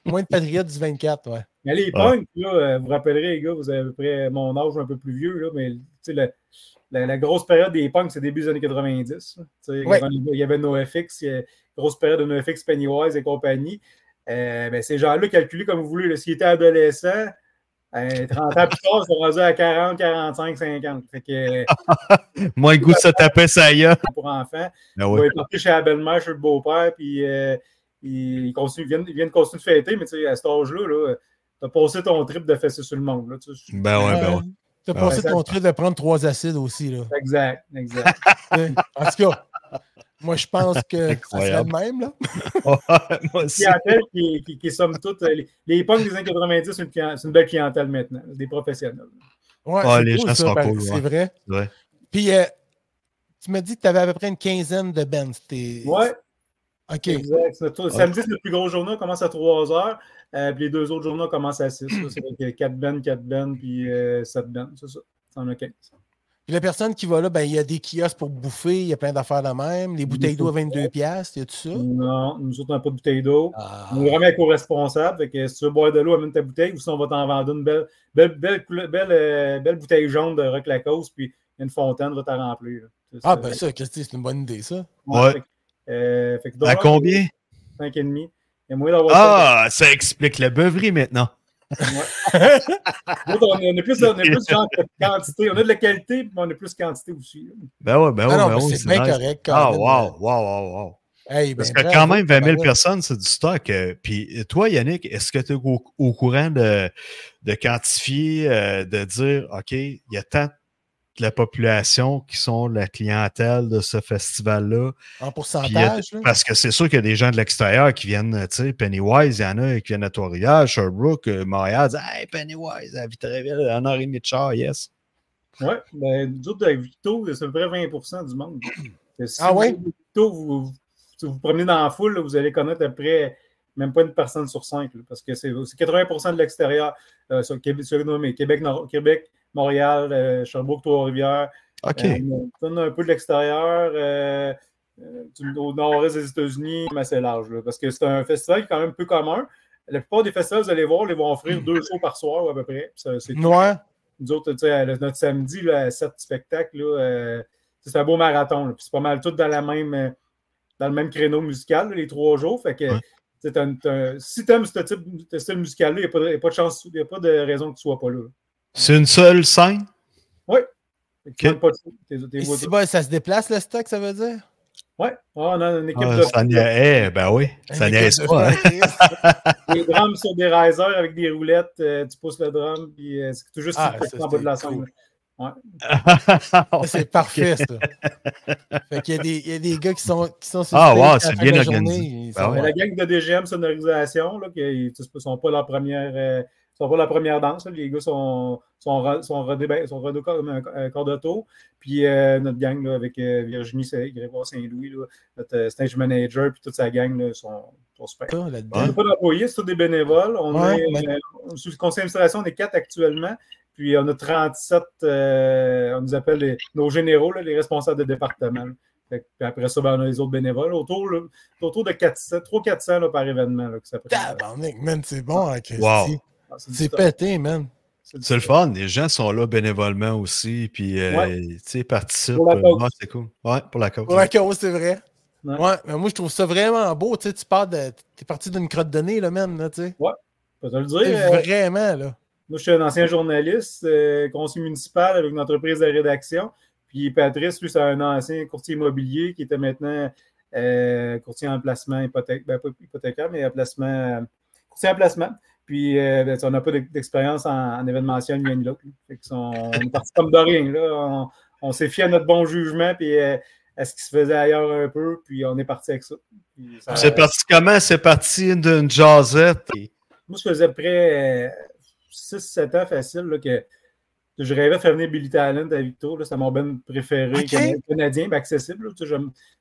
Moins de patriotes du 24, ouais. Mais les punks, là, euh, vous vous rappellerez, les gars, vous avez à peu près mon âge un peu plus vieux, là, mais la, la- grosse période des punks, c'est début des années 90. là. Tu sais, Ouais. quand Il y avait NoFX, il y grosse période de NoFX, Pennywise et compagnie. Euh, ben, ces gens-là, calculés comme vous voulez, s'ils étaient adolescents, euh, 30 ans plus tard, ils sont rendus à 40, 45, 50. Fait que, euh, Moi, le goût de se taper ça y est. pour enfants, Ben ils ouais. être partis chez la belle-mère, chez le beau-père, puis euh, viennent, ils viennent continuer de fêter, mais tu sais, à cet âge-là, là, t'as passé ton trip de fesser sur le monde. Là, tu sais. Ben ouais, ben ouais. T'as passé ouais. ton truc de prendre trois acides aussi, là. Exact, exact. En tout cas, moi, je pense que ça serait Incroyable. le même, là. Moi aussi. clientèle qui, qui, somme toute. euh, Les, les punks des années 90, c'est une, c'est belle clientèle maintenant, des professionnels. Ouais, c'est les cool, gens ça, sont cool, C'est ouais. vrai. Ouais. Puis, euh, tu m'as dit que tu avais à peu près une quinzaine de bands. T'es- Ouais, OK. exact. C'est notre- Samedi, c'est le plus gros journal, on commence à 3 heures. euh, puis les deux autres journaux commencent à 6. C'est 4 bands, 4 bands, puis 7 bands, c'est ça. Ça en a 15. Puis la personne qui va là, ben, il y a des kiosques pour bouffer, il y a plein d'affaires de même. Les bouteilles d'eau à 22$, piastres, y a tout ça? Non, nous autres, on n'a pas de bouteille d'eau. Ah. On est vraiment éco-responsable. Fait que si tu veux boire de l'eau, amène ta bouteille. Ou sinon, on va t'en vendre une belle, belle, belle, couleur- belle, euh, belle bouteille jaune de Rock Lacoste, puis une fontaine va t'en remplir. là. Ah, ça. ben ça, Christy, c'est une bonne idée, ça. Ouais. Fait que, euh, fait que À donc, combien? 5,5. Il y a moyen d'avoir Ah, ça explique la beuverie maintenant. On, est plus, on est plus genre de quantité. On a de la qualité, mais on a plus quantité aussi. Ben ouais, ben ouais, Ah ben ouais, c'est bien nice. correct. Ah, Colin. wow, wow, wow, wow. Hey, Parce ben, que quand même, 20 000 tabarouette. personnes, c'est du stock. euh, Puis toi, Yannick, est-ce que tu es au, au courant de, de quantifier, euh, de dire, OK, il y a tant de la population qui sont la clientèle de ce festival-là? En pourcentage, là? parce que c'est sûr qu'il y a des gens de l'extérieur qui viennent, tu sais, Pennywise, il y en a qui viennent à Trois-Rivières, Sherbrooke, euh, Montréal, disent Hey, Pennywise, à Vitreville, un heure et demie de char, yes. Oui, ben, nous autres, avec Victo, c'est à peu près 20% du monde. Et si Ah Victo, vous, vous, si vous vous promenez dans la foule, là, vous allez connaître à peu près même pas une personne sur cinq, là, parce que c'est c'est 80% de l'extérieur, euh, sur Québec, sur, non, mais Québec, Nord- Québec, Montréal, euh, Sherbrooke, Trois-Rivières. OK. Euh, un peu de l'extérieur, euh, au nord-est des États-Unis, mais assez large, là, parce que c'est un festival qui est quand même peu commun. La plupart des festivals, vous allez voir, ils vont offrir deux shows par soir à peu près. C'est. Nous autres, tu sais, le- notre samedi, là, à sept spectacles, euh, c'est un beau marathon. c'est pas mal tout dans, la même, dans le même créneau musical, là, les trois jours. Fait que, Ouais. un- si tu aimes ce type de style musical-là, il n'y a pas de chance, il n'y a pas de raison que tu ne sois pas là. C'est une seule scène? Pas de si bah, ça se déplace, le stock, ça veut dire? Ouais, Ah, on a une équipe Ah, de ça nia- eh, ben oui, ça Une équipe pas. hein. des drums sur des risers avec des roulettes. euh, tu pousses le drum, puis euh, c'est tout juste Ah, ça, en bas de la scène. Ouais. C'est parfait, ça. fait qu'il y a des, il y a des gars qui sont, qui sont sur Ah, wow, c'est bien organisé. Ben ouais. La gang de DGM Sonorisation, là, qui ne sont pas la première, euh, sont pas la première danse. là. Les gars sont, sont, sont rodés, ben- sont rodés comme un, un corps d'auto. Puis euh, notre gang là, avec euh, Virginie Grégoire Saint-Louis, notre euh, stage manager, puis toute sa gang là, sont, sont super. On n'a pas d'employés, c'est tous des bénévoles. On Ouais, est, ben- euh, sous le conseil d'administration, on est quatre actuellement. Puis on a 37, euh, on nous appelle les- nos généraux, là, les responsables de département. Fait puis après ça, ben, on a les autres bénévoles. Autour, là, autour de 400, 300-400 là, par événement. Là, que ça prend. Tabarnak, man, c'est bon, hein, Christy. Wow. Ah, c'est pété, man. C'est le fun, les gens sont là bénévolement aussi, puis euh, Ouais. tu sais, participent. Pour la euh, cause. ouais, c'est cool. Ouais, pour la cause. Pour la cause, c'est vrai. Ouais. Ouais. mais moi, je trouve ça vraiment beau. Tu sais, tu pars de. T'es parti d'une crotte de nez, là, man, là, tu sais. Je peux te le dire. Euh, Vraiment, là. Moi, je suis un ancien journaliste, euh, conseiller municipal avec une entreprise de rédaction. Puis Patrice, lui, c'est un ancien courtier immobilier qui était maintenant euh, courtier en placement hypothèque, ben, pas hypothécaire, mais en placement, courtier en placement. Puis euh, ben, on n'a pas d'ex- d'expérience en, en événementiel ni l'autre. sont- on est parti comme de rien. Là. On, on s'est fié à notre bon jugement puis euh, à ce qui se faisait ailleurs un peu. Puis on est parti avec ça. C'est parti comment? C'est parti d'une jazzette. et- Moi, ça faisait près 6-7 ans facile là, que, je rêvais de faire venir Billy Talent à Victo. là. C'était mon band préféré canadien, accessible. là. Je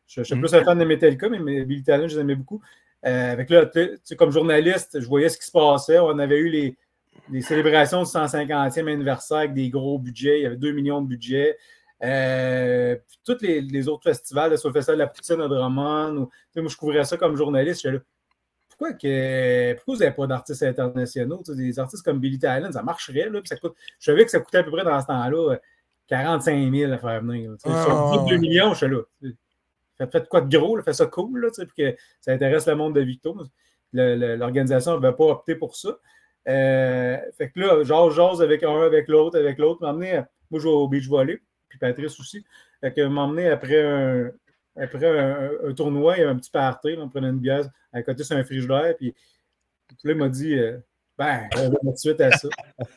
je suis Mhm. plus un fan de Metallica, mais mes- Billy Talent, je les aimais beaucoup. Euh, avec là, tu sais, comme journaliste, je voyais ce qui se passait. On avait eu les, les célébrations du 150e anniversaire avec des gros budgets. Il y avait 2 millions de budget. Euh, puis tous les, les autres festivals, sur le festival de la Poutine à Drummond, ou- moi je couvrais ça comme journaliste. J'étais là, pourquoi, que, pourquoi vous n'avez pas d'artistes internationaux? Des artistes comme Billy Talent, ça marcherait. Là, puis ça coûte, je savais que ça coûtait à peu près dans ce temps-là euh, 45 000 à faire venir. là. Tu sais, Ah, sur ouais, 2 ouais. millions, je suis là. Faites, quoi de gros, là, faites ça cool, là, puis que ça intéresse le monde de Victo. L'organisation n'avait pas opté pour ça. Euh, fait que là, genre, j'ose avec un, avec l'autre, avec l'autre. M'emmener, moi, je vais au beach volley, puis Patrice aussi. Fait que m'emmener après un, après un, tournoi, il y a un petit party, on prenait une bière à côté sur un frigidaire, puis, puis là, il m'a dit, euh, ben, on va tout de suite à ça.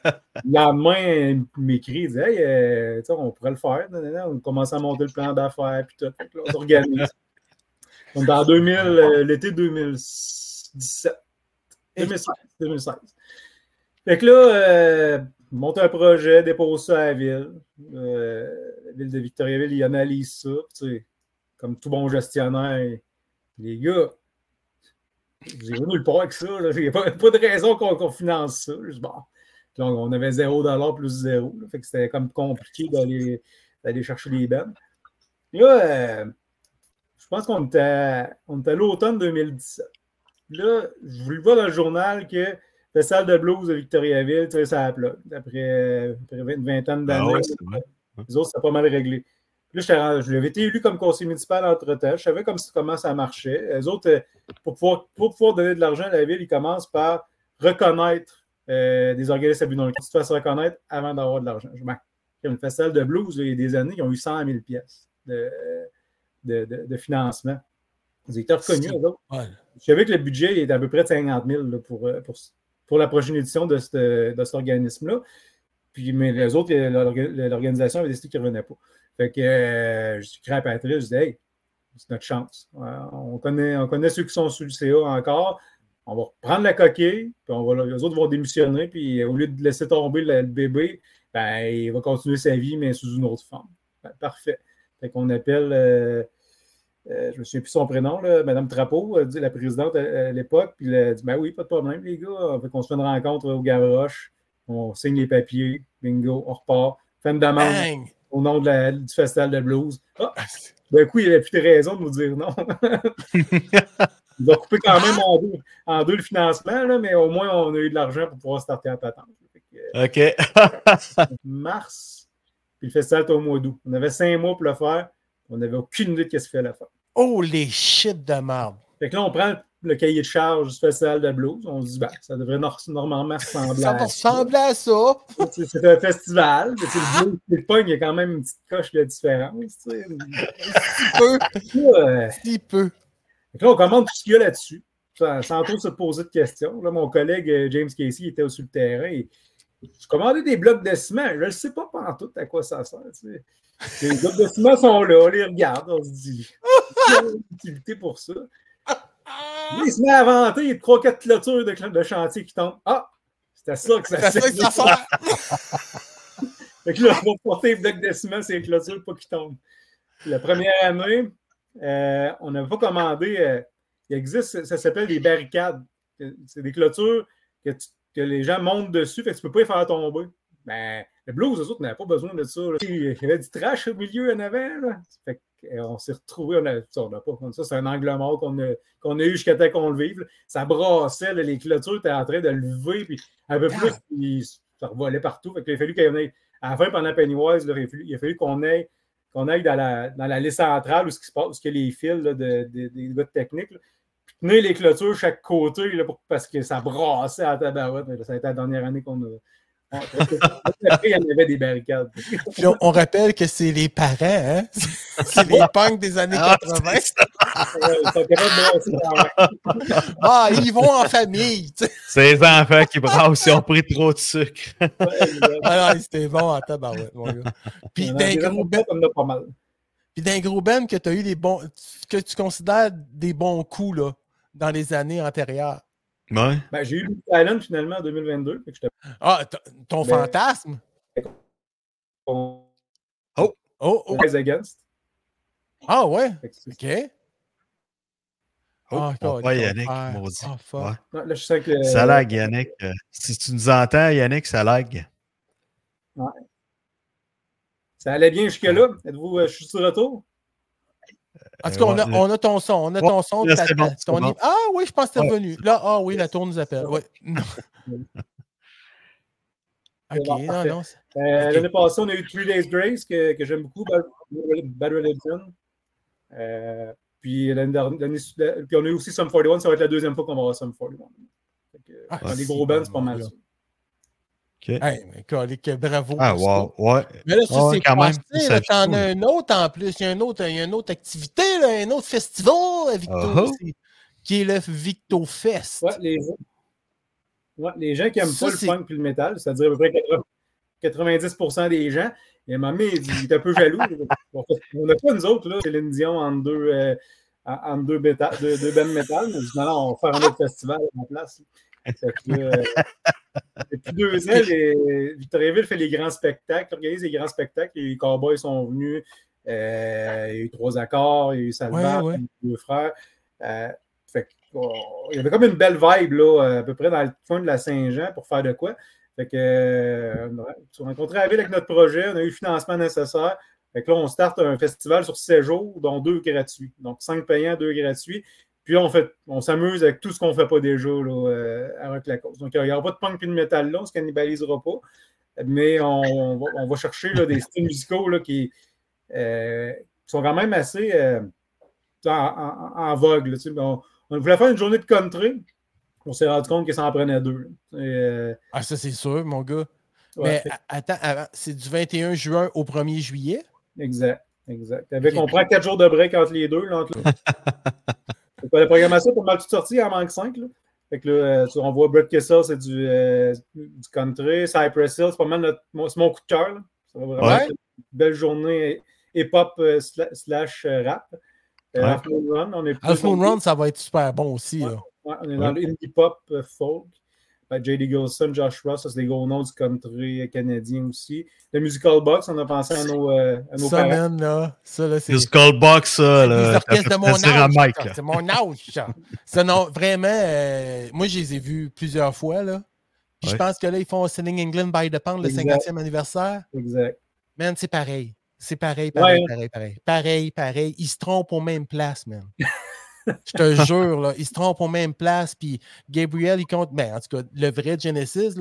Le lendemain, il m'écrit, il dit, hey, euh, on pourrait le faire. On commence à monter le plan d'affaires, puis tout. Là, on s'organise. On est en 2000, euh, l'été 2017. 2016. 2016. Fait que là, euh, monte un projet, dépose ça à la ville. Euh, la ville de Victoriaville, il analyse ça. Comme tout bon gestionnaire, les gars, irez nulle part avec ça. Il n'y a pas, pas de raison qu'on finance ça. Bon. Là, on avait 0$ plus 0. là. Fait que c'était comme compliqué d'aller chercher les bennes. Là, euh, je pense qu'on était, à- on était à l'automne 2017. Là, je voulais voir dans le journal que le salle de blues de Victoriaville, tu sais, ça a. Après, après 20 une vingtaine Ah d'années, ouais, c'est les autres, c'était pas mal réglé. Puis Là, je l'avais été élu comme conseiller municipal entre-temps. Je savais comme, comment ça marchait. Les autres, euh, pour pouvoir, pour pouvoir donner de l'argent à la ville, ils commencent par reconnaître euh, des organismes à but non lucratif. Tu fasses reconnaître avant d'avoir de l'argent. Je- ben, Comme le festival de blues, là, il y a des années, ils ont eu 100 000 pièces de, de, de- de financement. Ils étaient reconnus, eux autres. Ouais. Je savais que le budget est à peu près de 50 000 là, pour, euh, pour, pour la prochaine édition de, cette- de cet organisme-là. Puis, mais les autres, l'orga- l'organisation avait décidé qu'ils ne revenaient pas. Fait que euh, je suis à Patrice, je dis Hey, c'est notre chance. Euh, on, connaît, on connaît ceux qui sont sous le CA encore. On va reprendre la coquille, puis on va, les autres vont démissionner, puis au lieu de laisser tomber le, bébé, ben, il va continuer sa vie, mais sous une autre forme. Ben, parfait. Fait qu'on appelle, euh, je ne me souviens plus son prénom, Mme Trapeau, la présidente à, l'époque, puis elle dit Ben oui, pas de problème, les gars. Fait qu'on se fait une rencontre au Gavroche, on signe les papiers, bingo, on repart, fait une demande Bang! Au nom de la- du festival de blues. Ah, d'un coup, il n'y avait plus de raison de nous dire non. Ils ont coupé quand même en deux, en deux le financement, là, mais au moins, on a eu de l'argent pour pouvoir starter la patente. Euh, OK. mars, puis le festival était au mois d'août. On avait cinq mois pour le faire. On n'avait aucune idée de ce qu'il fallait faire. Oh, les shit de merde. Fait que là, on prend le cahier de charge du festival de blues. On se dit, ben, ça devrait nor- normalement ressembler Ça à va ressembler à ça. C'est un festival. Le blues punk, il y a quand même une petite coche de différence. tu sais. Si peu, euh, si peu. Que là, on commande tout ce qu'il y a là-dessus, sans, sans trop se poser de questions. Là, mon collègue euh, James Casey était sur le terrain. Et, je commandais des blocs de ciment. Je ne sais pas tout à quoi ça sert. tu sais. Les blocs de ciment sont là, on les regarde, on se dit, utilité pour ça. Il se met à inventer, il y a trois, quatre clôtures de, chantier qui tombent. Ah, c'était ça que ça C'est ça que ça servait. sert. Fait que là, on va porter les blocs de ciment, c'est les clôtures, pas qu'ils tombent. La première année, euh, on n'avait pas commandé. euh, il existe, ça s'appelle des barricades. C'est des clôtures que, tu- que les gens montent dessus, fait que tu ne peux pas les faire tomber. Ben, le blues, eux autres, n'avaient pas besoin de ça. là. Il y avait du trash au milieu en avant. Là. Fait que, euh, on s'est retrouvés, on a, ça, on n'a pas comme ça, c'est un angle mort qu'on a, a eu jusqu'à temps qu'on le vive. là. Ça brassait, là, les clôtures étaient en train de lever, puis un peu plus, puis ça revolait partout. Fait qu'il a fallu qu'on aille, à la fin, pendant Pennywise, là, il a fallu, il qu'on aille, qu'on aille dans la, dans l'allée centrale où ce qui se passe, où ce a les fils là, de, de- des gars de technique. là. Puis tenir les clôtures chaque côté là, pour- parce que ça brassait à la tabarouette. Ça a été la dernière année qu'on a. on- Après, il y en avait des barricades. Puis on, on rappelle que c'est les parents, hein? C'est les punks des années Ah, 80. c'est ça. Ils sont capables de brasser quand même. Ah, ils vont en famille. C'est les enfants qui brassent, ils ont pris trop de sucre. Ouais, Ah c'était bon en tabarouette, mon gars. Puis d'un des gros, ben, pas mal. puis d'un gros band que tu as eu des bons. que tu considères des bons coups là, dans les années antérieures. Ouais. Ben, j'ai eu Louis Allen finalement en 2022. Fait que j'étais Ah, ton Mais- fantasme? bon. Oh, oh. Rise Against. Ah ouais, ok. Oh, Ah, ton Yannick, père. maudit. Fuck. Ouais. Non, là, je sens que. Ça lag, Yannick. Euh, Si tu nous entends, Yannick, ça lag. Ça allait bien jusque-là. Êtes-vous, euh, je suis sur le retour? En tout cas, on a, ouais, on a ton son. On a Ouais, ton son. là, ta- bon, ta- ton bon. Ah oui, je pense que c'est Ouais. revenu. Là, ah oui, la tour nous appelle. C'est Ok, bon, non. Euh. L'année passée, on a eu Three Days Grace que, que j'aime beaucoup, Bad, Bad Religion. Euh, puis l'année dernière, puis on a eu aussi Sum 41, ça va être la deuxième fois qu'on va avoir Sum 41. Fait que, Ah, si, gros bands, c'est pas mal là. Hey, mais colique, bravo. Ah, wow. Ouais. Mais là, ça, Ouais, c'est quand passé, là, T'en as un autre en plus. Il y a, un autre, il y a une autre activité, là, un autre festival à Victo aussi, qui est le Victo Fest. Ouais, les, ouais, les gens qui n'aiment Ça, pas le punk et le métal, c'est-à-dire à peu près 80 90% des gens, et ma mère, il, est un peu jaloux. On n'a pas, nous autres, là, Céline Dion entre deux, euh, en- deux, métal, deux, deux bands métal. Mais je dis, non, non, on va faire un autre festival à la place. Depuis deux ans, les, Victoriaville fait les grands spectacles, organise les grands spectacles. Les Cowboys sont venus. euh, il y a eu trois accords, il y a eu Salvat, Ouais, ouais. deux frères. Euh, fait oh, il y avait comme une belle vibe là, à peu près dans le coin de la Saint-Jean pour faire de quoi. Fait que, euh, on a rencontré la ville avec notre projet, on a eu le financement nécessaire. Fait que là, on starte un festival sur 16 jours, dont deux gratuits. Donc, cinq payants, deux gratuits. Puis là, on, fait, on s'amuse avec tout ce qu'on ne fait pas déjà là, euh, à Rock. Donc, il n'y aura pas de punk et de métal là, on ne se cannibalisera pas. Mais on, on va, on va chercher là, des styles musicaux là, qui, euh, qui sont quand même assez euh, en, en- en vogue. là, tu sais. on, on voulait faire une journée de country. on s'est rendu compte que ça en prenait deux. Et, euh, Ah, ça, c'est sûr, mon gars. ouais, Mais attends, c'est du 21 juin au 1er juillet? exact. Exact. Avec, on prend quatre jours de break entre les deux. Là, entre la programmation pour mal toute sortie, il en manque cinq. Là. Fait que là, euh, on voit Brett Kessel, c'est du, euh, du country. Cypress Hill, c'est pas mal notre, mon, coup de cœur. là. Ça va vraiment Ouais. être une belle journée hip-hop euh, sla- slash euh, rap. Euh, Ouais. Half Moon Run, on est Moon Run, ça va être super bon aussi. Là. Ouais, on est dans le pop euh, folk. Ben, J.D. Gilson, Josh Ross, ça c'est des gros noms du country canadien aussi. Le Musical Box, on a pensé à nos, euh, à nos Ça, parents. man, là, ça, là, c'est... Le Skullbox, ça, les là. orchestres t'as de mon âge. C'est mon âge. ça. Non, vraiment, euh, moi, je les ai vus plusieurs fois. Là. Puis je pense que là, ils font Sitting England by the Pound, le Exact. 50e anniversaire. Exact. Man, c'est pareil. C'est pareil, pareil, Ouais. pareil, pareil. Pareil, pareil. Ils se trompent aux mêmes places, man. Je te jure, là, ils se trompent aux mêmes places. Puis Gabriel, il compte. Ben, en tout cas, le vrai Genesis,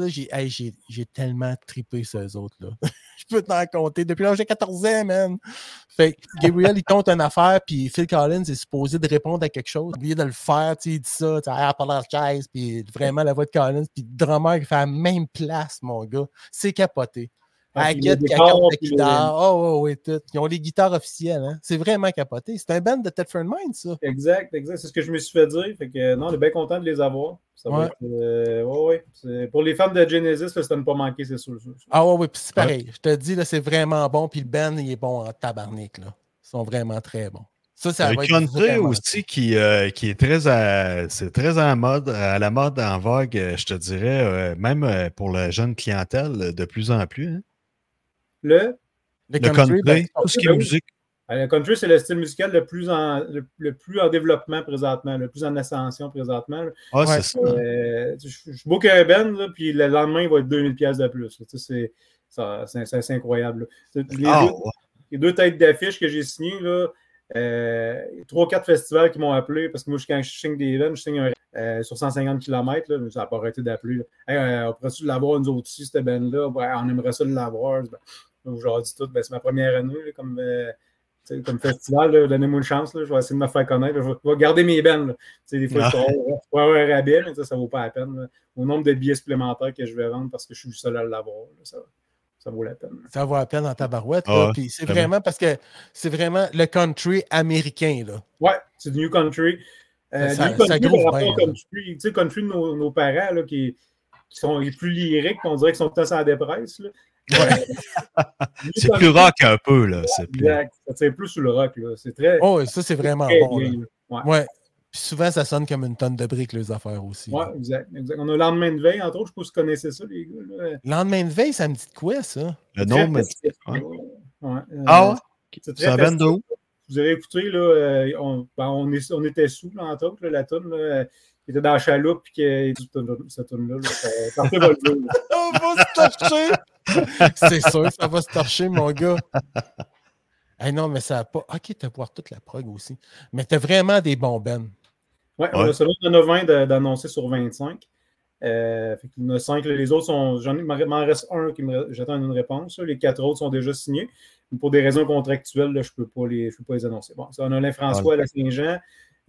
j'ai tellement trippé sur eux autres. Là. Je peux t'en compter. Depuis l'âge de 14 ans, man. Fait Gabriel, il compte une affaire, puis Phil Collins est supposé de répondre à quelque chose. Oublié de le faire, il dit ça, tu sais, I apologize, puis vraiment la voix de Collins, puis drummer qui fait la même place, mon gars. C'est capoté. Ah, le qui accorde la guitare. Oh, oui, tout. Ils ont les guitares officielles. Hein? C'est vraiment capoté. C'est un band de Tedford Mind, ça. Exact, exact. C'est ce que je me suis fait dire. Fait que, non, on est bien content de les avoir. Ça va Ouais. être, euh, ouais, Pour les fans de Genesis, là, ça ne pas manquer, c'est sûr. sûr, sûr. Ah ouais, oui, puis c'est pareil. Je te dis, là, c'est vraiment bon. Puis le band, il est bon en tabarnak. Là. Ils sont vraiment très bons. Ça, ça Le va être country aussi qui, euh, qui est très à, c'est très en mode, à la mode en vogue, euh, je te dirais, euh, même euh, pour la jeune clientèle, euh, de plus en plus. hein. Le, country, ben, tout ce qui est oui. musique. euh, le country, c'est le style musical le plus, en, le, le plus en développement présentement, le plus en ascension présentement. Ah, Ouais. c'est ça. Euh, je je suis beau qu'un Ben, là, puis le lendemain, il va être 2000 pièces de plus. là. Tu sais, C'est ça- c'est- c'est c'est incroyable. Les, Ah, deux, ouais. les deux têtes d'affiche que j'ai signées, là, euh, trois ou quatre festivals qui m'ont appelé, parce que moi, je- quand je signe des events, je signe un, euh, sur 150 km, là, ça n'a pas arrêté d'appeler. Hey, euh, on pourrait-tu l'avoir, nous autres aussi, cette band-là? Ouais, on aimerait ça l'avoir. Ben, je leur dis tout, ben, c'est ma première année là, comme, euh, comme festival. Donnez-moi une chance, là, je vais essayer de me faire connaître. Je, vais, je vais garder mes sais, Des fois, Ah. je vais avoir- vais avoir un rabais, mais ça, ça vaut pas la peine. là. Au nombre de billets supplémentaires que je vais vendre parce que je suis le seul à l'avoir, ça, ça vaut la peine. Ça vaut la peine dans ta barouette. Ah c'est vraiment. parce que c'est vraiment le country américain. Là. Ouais, c'est du New Country. Euh, Ça- New Country, ça par groove rapport bien, au country, tu sais, country de nos, nos parents là, qui, qui sont les plus lyriques, on dirait qu'ils sont tous en dépresse. Là. C'est plus rock un peu, là. C'est plus... Exact. Ça tire plus sur le rock. là. C'est très, Oh, ça, c'est vraiment très bon. là. bien, là. Ouais. Ouais. Puis souvent, ça sonne comme une tonne de briques, les affaires aussi. Ouais, là. exact, exact. On a le lendemain de veille, entre autres, je sais pas si vous connaissez ça, les gars. Là. Lendemain de veille, ça me dit de quoi, ça? Le nom me ouais. Ouais, euh, Ah ouais? Ça vient de festif. où? Vous avez écouté, là, euh, on, ben, on, est, on était sous, là, entre autres, là, la toune, là, qui était dans la chaloupe, puis que cette toune-là, là. On va se torcher! c'est sûr, ça va se torcher, mon gars. Hey, non, mais ça a pas. Ok, t'as voir toute la prog aussi. Mais t'as vraiment des bons bands. Ouais, on Ouais. a seulement on en a 20 de- d'annoncer sur 25. Euh, fait qu'il y en a 5. Les autres sont. J'en ai- il m'en reste un qui me. J'attends une réponse. Les quatre autres sont déjà signés. Mais pour des raisons contractuelles, là, je ne peux, pas les- je peux pas les annoncer. Bon, ça, on a Alain François à la Saint-Jean,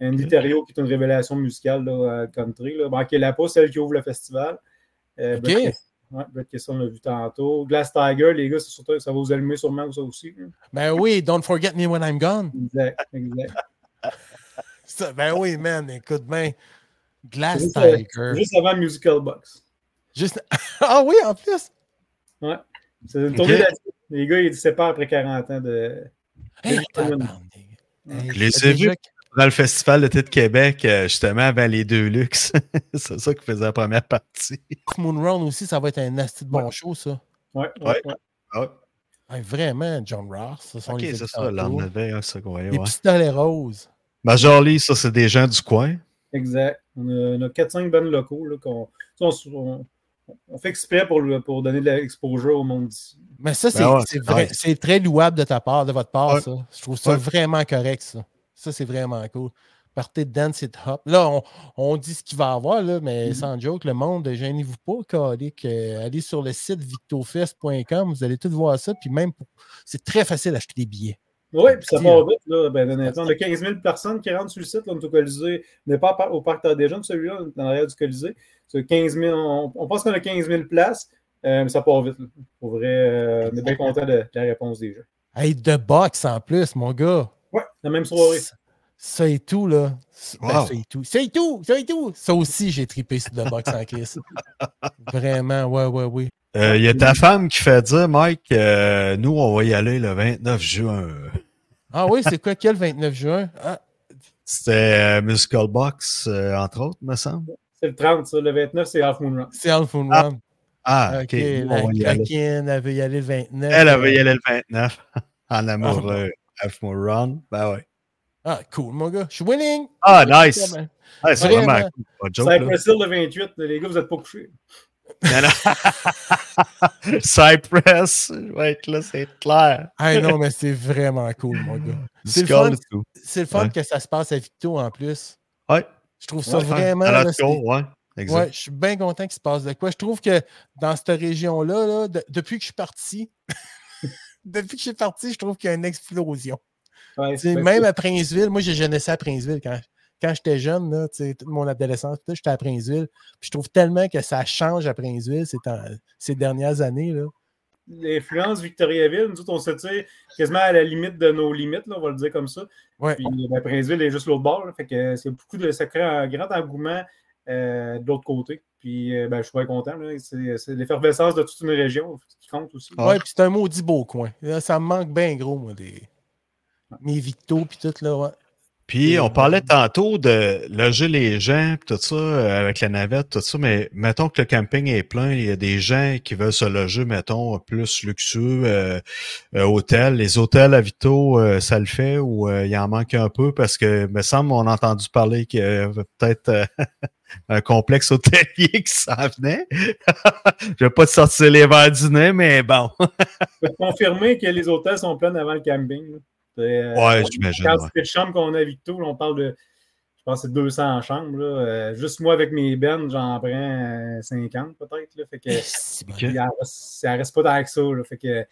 Andy Thériault, qui est une révélation musicale là, à country. Là. Bon, qui est là pas, celle qui ouvre le festival. Euh, Ok. Brett ouais, Brett Kesson, on l'a vu tantôt. Glass Tiger, les gars, surtout, ça va vous allumer sûrement ça aussi. là. Ben oui, Don't Forget Me When I'm Gone. Exact, exact. Ça, ben oui, man, écoute bien. Glass Juste, euh, Tiger. Juste avant Musical Box. Juste- Ah oui, en plus. Ouais. C'est une tournée Ok. là-dessus. Les gars, ils se séparent après 40 ans de. Hey, Je les ai vus dans le Festival de de Québec, euh, justement, avant les deux luxe. c'est ça qui faisait la première partie. Moon Run aussi, ça va être un nasty de bon show, ça. Ouais, ouais, Ouais. ouais. Ah, vraiment, John Ross. Ce sont ok, les c'est ça, tantôt. le lendemain de veille, c'est ça qu'on voyait, Les ouais. pistolets roses. Major Lee, ça, c'est des gens du coin. Exact. On a, on a 4-5 bands locaux là, qu'on. On, on- on fait exprès pour, le- pour donner de l'exposure au monde d'ici. Mais ça, c'est Ben ouais, c'est c'est vrai- nice. c'est très louable de ta part, de votre part, Ouais. ça. Je trouve ça Ouais. vraiment correct, ça. Ça, c'est vraiment cool. Partez de dance it hop. Là, on, on dit ce qu'il va y avoir, là, mais Mhm. sans joke, le monde, gênez-vous pas, calique. Euh, allez sur le site victofest.com, vous allez tout voir ça. Puis même, pour- c'est très facile d'acheter des billets. Oui, puis ça Petit, part vite. Là. Ben, honnêtement, on a 15 000 personnes qui rentrent sur le site. Là, on est au Colisée. On n'est pas au Parc des Jeunes, celui-là, dans l'arrière du Colisée. C'est 15 000, on, on pense qu'on a 15 000 places, euh, mais ça part vite. là. Pour vrai, euh, on est bien content de, de la réponse des gens. Hey, de box en plus, mon gars. Ouais, la même soirée. Ça, ça et tout, là. Ben, Wow. ça et tout. Ça et tout, ça et tout. Ça aussi, j'ai trippé sur The Box en Chris. Vraiment, ouais, ouais, oui. Euh, Il y a ta femme qui fait dire, Mike, euh, nous, on va y aller le 29 juin. Ah oui, c'est quoi, quel 29 juin? Ah, C'était euh, Musical Box, euh, entre autres, me semble. C'est le 30, ça. Le 29, c'est Half Moon Run. c'est Alpha Moon Ah, Run. Ah, OK. Ok, Nous, la va y aller. coquine, elle veut y aller le 29. Elle avait y aller le 29 en amoureux. Half Run. Ben ouais. Ah, cool, mon gars. Je suis winning. Ah, nice. Ouais, c'est Vraiment. vraiment cool. Pas de joke. Cypress Hill, le 28. Les gars, vous n'êtes pas couchés. Non, non. Cypress, je vais être là, c'est clair. Ah non, mais c'est vraiment cool, mon gars. C'est le fun, c'est le fun Ouais. que ça se passe à Victo en plus. Ouais. Je trouve ça Ouais, vraiment. À la tour, ouais. Exact. Ouais, je suis bien content qu'il se passe de quoi. Je trouve que dans cette région-là, là, de- depuis que je suis parti, depuis que je suis parti, je trouve qu'il y a une explosion. Ouais, ben, même à Princeville, moi j'ai jeunessé à Princeville quand, quand j'étais jeune, là, toute mon adolescence, tout, j'étais à Princeville. Puis je trouve tellement que ça change à Princeville ces, temps- ces dernières années. Là. L'influence Victoriaville, nous autres, on se tire quasiment à la limite de nos limites, là, on va le dire comme ça. Ouais. Puis ben, Princeville est juste l'autre bord. là, fait que c'est beaucoup de, ça crée un grand engouement euh, de l'autre côté. Puis ben, je suis bien content. là. C'est l'effervescence de toute une région qui compte aussi. Ouais, puis c'est un maudit beau coin. Là, ça me manque bien gros, moi, des... mes Victo, puis tout, là, ouais. Puis, on parlait tantôt de loger les gens, tout ça, euh, avec la navette, tout ça, mais mettons que le camping est plein, il y a des gens qui veulent se loger, mettons, plus luxueux, euh, euh, hôtel. Les hôtels à Vito, euh, ça le fait ou euh, il en manque un peu? Parce que, me semble, on a entendu parler qu'il y avait peut-être euh, un complexe hôtelier qui s'en venait. Je vais pas te sortir les verres du nez, mais bon. Je peux te confirmer que les hôtels sont pleins avant le camping. euh, Ouais, j'imagine. La ouais. quantité de chambres qu'on a là, on parle de, je pense que c'est 200 chambres. là. Euh, juste moi, avec mes bennes, j'en prends euh, 50 peut-être. là. Fait que Ok. il en reste- ça reste pas tant que ça. là. Fait que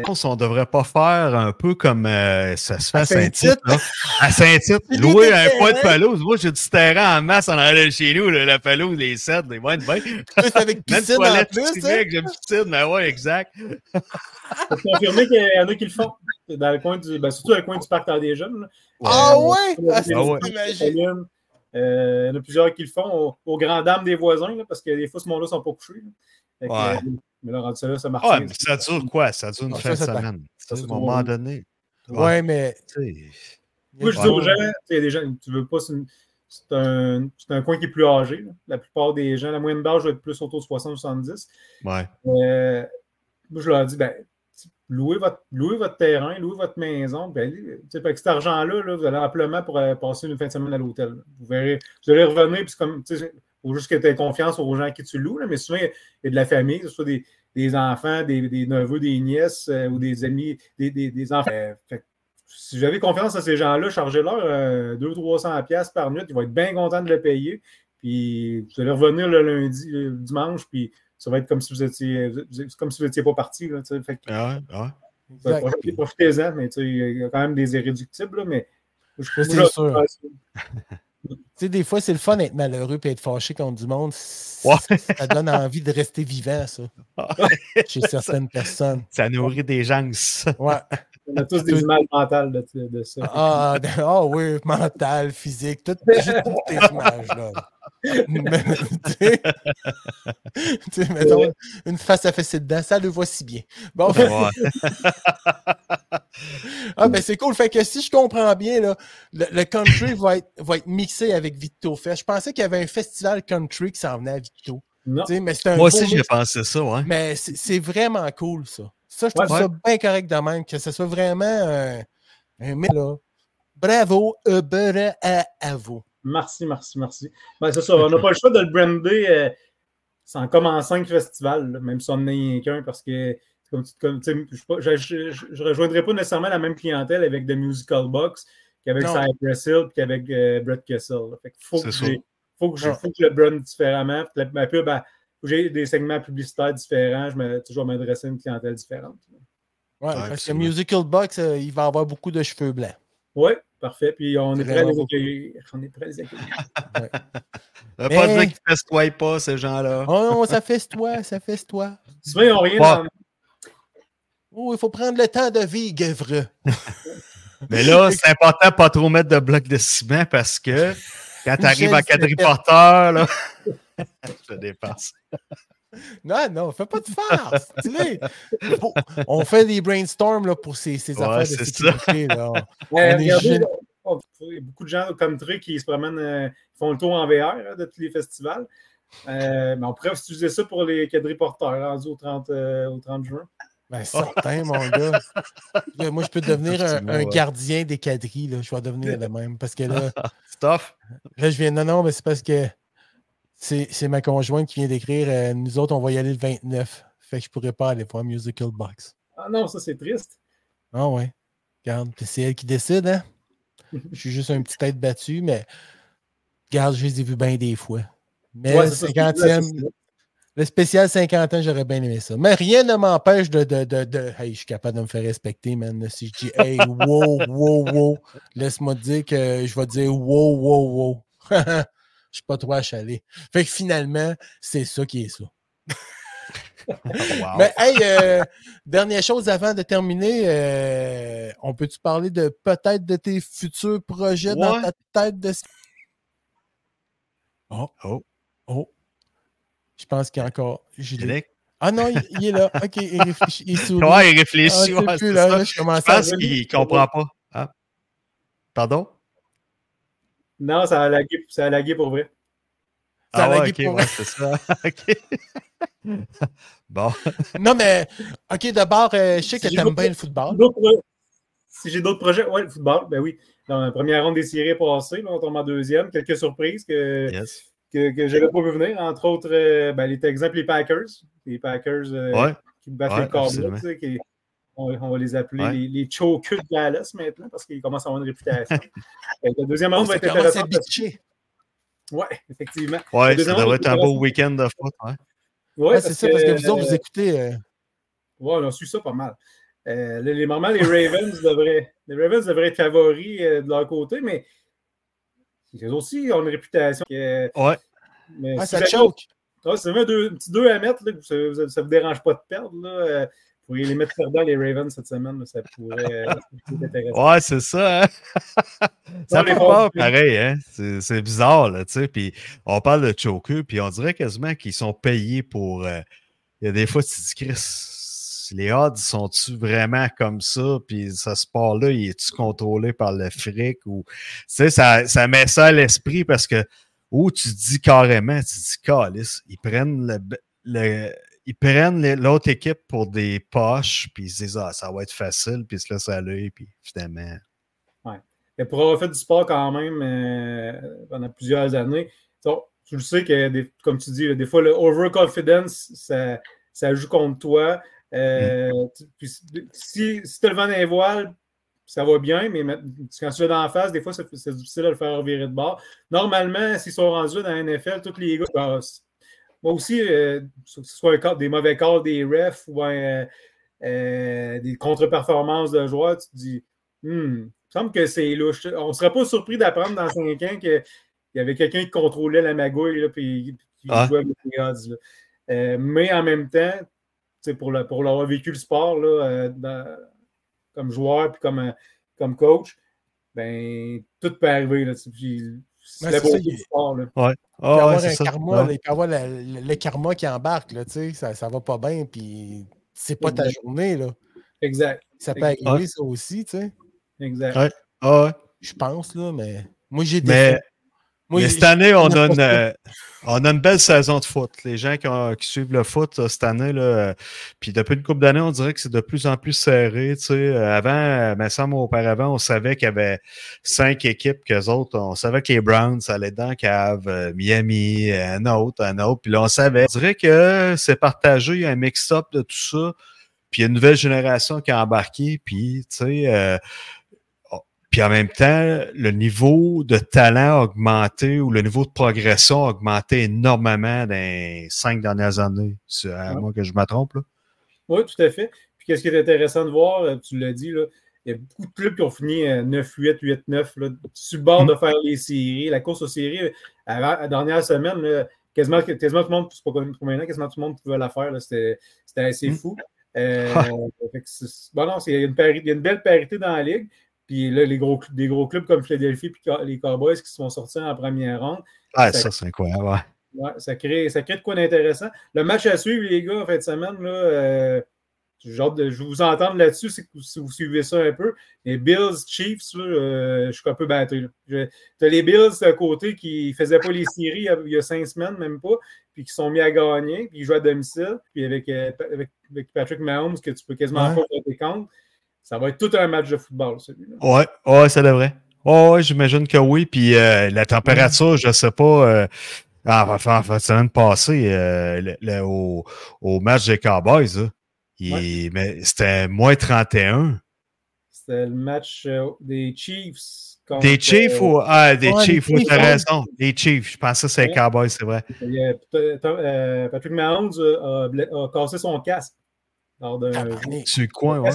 pense qu'on devrait pas faire un peu comme euh, ça se fait à Saint-Tite. Là. À Saint-Tite, Des louer un point de pelouse. Moi, j'ai du terrain en masse en de chez nous, là, la pelouse, les sept, les bonnes. Plus avec Même piscine en plus, hein? j'ai piscine, mais ouais, exact. je confirmer qu'il y en a qui le font. Dans le coin du, ben, surtout dans le coin du parc des jeunes. Ah ouais? Ah, c'est ouais. magique. Euh, il y en a plusieurs qui le font aux, aux grandes dames des voisins, là, parce que des fois, ce monde-là ne sont pas couchés. là. Fait que, Ouais. Mais là, rendu ça là, ça marche. Ouais, mais ça dure quoi? Ça dure une Ah, fin de semaine. ça, à un moment donné. Ouais, mais. tu sais. Moi, je dis aux gens, tu sais, il y a des gens, tu veux pas, c'est un, c'est un coin qui est plus âgé. là. La plupart des gens, la moyenne d'âge va être plus autour de 60-70. Ouais. Euh, moi, je leur dis, ben, louez votre, louez votre terrain, louez votre maison. Ben, tu sais, avec cet argent-là, là, vous allez amplement pour euh, passer une fin de semaine à l'hôtel. Vous verrez, vous allez revenir, puis c'est comme, faut juste que tu aies confiance aux gens à qui tu loues, là, mais souvent, il y a- il y a de la famille, que ce soit des, des enfants, des, des neveux, des nièces euh, ou des amis, des, des, des enfants. Euh, fait si j'avais confiance à ces gens-là, chargez-leur euh, 200-300$ piastres par nuit, ils vont être bien contents de le payer. Puis vous allez revenir le lundi, le dimanche, puis ça va être comme si vous étiez, comme si vous n'étiez pas parti. Là, fait que, Ouais, ouais. Exact. profitez- Profitez-en, mais il y a quand même des irréductibles. Là, mais je, je- sûr. Tu sais, des fois, c'est le fun d'être malheureux et être fâché contre du monde. Ouais. Ça donne envie de rester vivant, ça. Chez certaines personnes. Ça nourrit des gens. Ouais. on a tous des images mentales de, de ça. Ah, ah oui, mental, physique, tout- j'ai toutes tes images-là. Mais, tu sais, une face à fesser dedans, ça le voit si bien. Bon, Ouais. ah, ben c'est cool. Fait que si je comprends bien, là, le, le country va être, va être mixé avec Victo Fest. Je pensais qu'il y avait un festival country qui s'en venait à Victo. Non. Tu sais, mais c'est un Moi aussi, j'ai pensé ça, ouais. Mais c'est c'est vraiment cool, ça. Ça, je Ouais, trouve ça bien correct de même, que ce soit vraiment un, un mix, là. Bravo, euh, bravo à, à vous. Merci, merci, merci. Ben, c'est ça, on n'a pas le choix de le brander euh, sans comme en cinq festivals, là, même si on n'en a rien qu'un, parce que comme, je ne rejoindrai pas nécessairement la même clientèle avec The Musical Box qu'avec. Cypress Hill et qu'avec euh, Brett Kessel. là. Fait que faut, C'est que faut, que je, Non. faut que je le brande différemment. La- ma pub, ben, j'ai des segments publicitaires différents. Je vais toujours m'adresser à une clientèle différente. Ouais, Ouais, parce que. Musical Box, euh, il va avoir beaucoup de cheveux blancs. Oui, parfait. Puis on est prêt à les accueillir. On est prêt à les accueillir. Ça veut pas dire qu'ils festoient pas, ces gens-là. Oh non, ça fait toi, ça fait toi. Souvent, ils n'ont rien Ouais. dans Oh, il faut prendre le temps de vivre. Mais là, c'est important de pas trop mettre de blocs de ciment parce que quand tu arrives sais. quadriporteur, là, je te dépasse. Non, non, fais pas de farce. Faut- On fait des brainstorms là, pour ces, ces Ouais, affaires de c'est sécurité. Là. Ouais, On est regardez, jeune. on- il y a beaucoup de gens comme Truc qui se promènent, euh, font le tour en VR hein, de tous les festivals. Euh, mais on pourrait utiliser ça pour les quadriporteurs rendus au 30, euh, au 30 juin. Ben, certain, mon gars. Moi, je peux devenir un, gardien des quadrilles. Je vais devenir le même. Parce que là, Stuff. là je viens. Non, non, mais c'est parce que c'est ma conjointe qui vient d'écrire euh, Nous autres, on va y aller le 29. Fait que je pourrais pas aller voir Musical Box. Ah non, ça c'est triste. Ah ouais. Regarde, c'est elle qui décide, hein? Je suis juste un petit tête battu, mais regarde, je les ai vus bien des fois. Mais Ouais, le c'est ça, 50e, c'est ça. le spécial 50 ans, j'aurais bien aimé ça. Mais rien ne m'empêche de, de, de, de- Hey, je suis capable de me faire respecter, man. Si je dis Hey, wow, wow, wow, laisse-moi dire que je vais dire wow, wow, wow. Je suis pas trop achalé. Fait que finalement, c'est ça qui est ça. Wow. Mais hey, euh, dernière chose avant de terminer, euh, on peut-tu parler de peut-être de tes futurs projets dans ta tête de. Oh, Oh. oh. Je pense qu'il y a encore. Ah non, il, il est là. OK, il réfléchit. Il sourit. Ouais, il Ah, réfléchit. ouais, plus là, ça. là, je commence Je à. pense qu'il comprend pas. Ah. Pardon? Non, ça a lagué, ça a lagué pour vrai. Ça a ah ouais, lagué ok, pour ouais, c'est ça. OK. bon. Non, mais OK, d'abord, euh, je sais que Si tu aimes j'ai bien le football. Si j'ai d'autres projets, ouais, le football, ben oui. Dans la première ronde des séries est passée, là, on tombe en deuxième. Quelques surprises que, Yes. que, que je n'avais pas vu venir, entre autres, euh, ben, les exemples, les Packers. Les Packers euh, Ouais. qui battent Ouais, les Cowboys, absolument. tu sais, qui- on, on va les appeler Ouais. les, les chokers de Dallas maintenant parce qu'ils commencent à avoir une réputation. Euh, la deuxième ronde va Ça être bitcher. Ouais, effectivement. Ouais, ça devrait round, être un c'est beau week-end de foot. Ouais. Ouais, Ouais, c'est ça, parce que vous autres, vous euh, écoutez. euh, Ouais, on a su ça pas mal. Euh, les, les moments, les Ravens devraient, les Ravens devraient être favoris euh, de leur côté, mais ils aussi ont une réputation. Que, Ouais. mais Ah, si ça avez un, deux- un petit 2 à mettre, là, ça ne vous dérange pas de perdre, là, euh, vous pourriez les mettre perdants, les Ravens, cette semaine. là, ça, pourrait, euh, ça pourrait être intéressant. Ouais, c'est ça. Hein? ça fait peur, pareil. Hein? C'est, bizarre, là, tu sais. Puis on parle de choker, puis on dirait quasiment qu'ils sont payés pour. euh, Il y a des fois, tu te dis, Chris, les odds sont-tu vraiment comme ça? Puis ce sport-là, il est-tu contrôlé par le fric? Ou, tu sais, ça, ça met ça à l'esprit parce que, où tu te dis carrément, tu te dis, calice, ils prennent le. le ils prennent l'autre équipe pour des poches, puis ils se disent, ah, ça va être facile, puis ils se laissent aller, puis finalement. Et pour avoir fait du sport quand même euh, pendant plusieurs années, donc, tu le sais que, des- comme tu dis, des fois, le overconfidence, ça, ça joue contre toi. Euh, tu- puis si si tu le vent dans les voiles, ça va bien, mais ma- quand tu es dans la face, des fois, c'est difficile de le faire virer de bord. Normalement, s'ils sont rendus dans la NFL, tous les gars, c'est- moi aussi, euh, que ce soit un des mauvais calls des refs ou un, euh, des contre-performances de joueurs, tu te dis, hmm, il me semble que c'est louche. On ne serait pas surpris d'apprendre dans 5 ans qu'il y avait quelqu'un qui contrôlait la magouille et qui Ah. jouait avec les odds. là. Euh, mais en même temps, pour, le- pour l'avoir vécu le sport là, euh, dans- comme joueur puis comme, euh, comme coach, ben, tout peut arriver. Là, puis c'est Ouais, la c'est il- du sport. Là. Il peut Ah, ouais, un ça. karma, Ouais. là, il peut avoir la- le, le karma qui embarque, là, tu sais, ça, ça va pas bien, puis c'est pas ta journée, là. Exact. Ça peut Exact. arriver, ça aussi, tu sais. Exact. Ouais. Ah, ouais. Je pense, là, mais moi, j'ai des. Mais. Moi, mais cette année, on a une, euh, on a une belle saison de foot. Les gens qui, ont- qui suivent le foot euh, cette année, là, euh, puis depuis une couple d'années, on dirait que c'est de plus en plus serré. Tu sais. Avant, me semble auparavant, on savait qu'il y avait cinq équipes qu'eux autres. On savait que les Browns ça allait dans cave, Miami, un autre, un autre. Puis là, on savait. On dirait que c'est partagé, il y a un mix-up de tout ça. Puis il y a une nouvelle génération qui a embarqué. Puis, tu sais, euh, puis en même temps, le niveau de talent a augmenté ou le niveau de progression a augmenté énormément dans les cinq dernières années. C'est à Ouais. moi que je me trompe. Là. Oui, tout à fait. Puis qu'est-ce qui est intéressant de voir, euh, tu l'as dit, là, il y a beaucoup de clubs qui ont fini euh, 9-8, 8-9, là, sur le bord de faire les séries. La course aux séries, euh, la dernière semaine, là, quasiment, quasiment tout le monde, c'est pas maintenant, quasiment tout le monde pouvait la faire. C'était assez Mm. fou. Euh, fait que c'est- bon, non, c'est- il y, a une pari- il y a une belle parité dans la ligue. Puis là, les gros, des gros clubs comme Philadelphie et les Cowboys qui se sont sortis en première ronde, Ah, ça, c'est incroyable. ouais. Ouais, ça, crée, ça crée de quoi d'intéressant. Le match à suivre, les gars, en fin de semaine, là, euh, de- je vais vous entendre là-dessus si, si vous suivez ça un peu. Les Bills, Chiefs, là, euh, je suis un peu battu. Tu as les Bills d'un côté qui ne faisaient pas les séries il y a- cinq semaines, même pas, puis qui sont mis à gagner, puis ils jouent à domicile, puis avec, euh, avec, avec Patrick Mahomes, que tu peux quasiment Ouais. pas voter contre. Ça va être tout un match de football, celui-là. Ouais, ouais, ça devrait. Ouais, ouais, j'imagine que oui. Puis euh, la température, je sais pas. Euh, en fin en de semaine passée, euh, le- le- au, au match des Cowboys, là, il- mais c'était moins 31. C'était le match euh, des Chiefs. contre, Des Chiefs euh, ou. Ah, des ouais, Chiefs, oui, Chiefs, t'as raison. Des Chiefs. Je pensais que les Ouais. Cowboys, c'est vrai. Euh, Patrick Mahomes a, cassé son casque lors d'un. Sur le coin, ouais.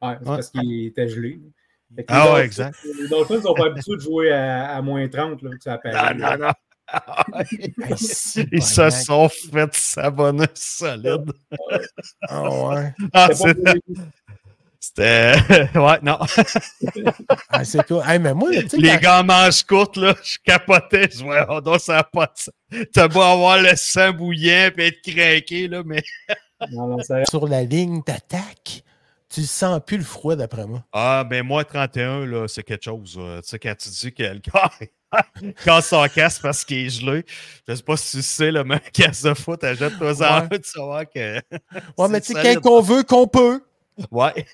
Ouais, c'est Ouais. parce qu'il était gelé. Ah ouais, exact. Les Dolphins sont pas habitués de jouer à, à moins 30, là, que ça Non, apparaît. non, Ils se sont fait savonner solide. Ah ouais. Ah, C'était. Ouais, non. Ah, c'est cool. Hey, mais moi, Les quand- gars manches courtes, là, je capotais. Je vois, oh non, ça n'a pas de sens. T'as beau avoir le sang bouillant et être craqué, là, mais. Non, non, ça- sur la ligne d'attaque, tu sens plus le froid d'après moi. Ah, ben moi, 31, là, c'est quelque chose. là. Tu sais, quand tu dis que le gars casse son casque parce qu'il est gelé, je sais pas si tu sais, le même casque de foot, en Ouais. un, tu vas voir que. Ouais, mais tu c'est sais, quand on veut, qu'on peut. Ouais.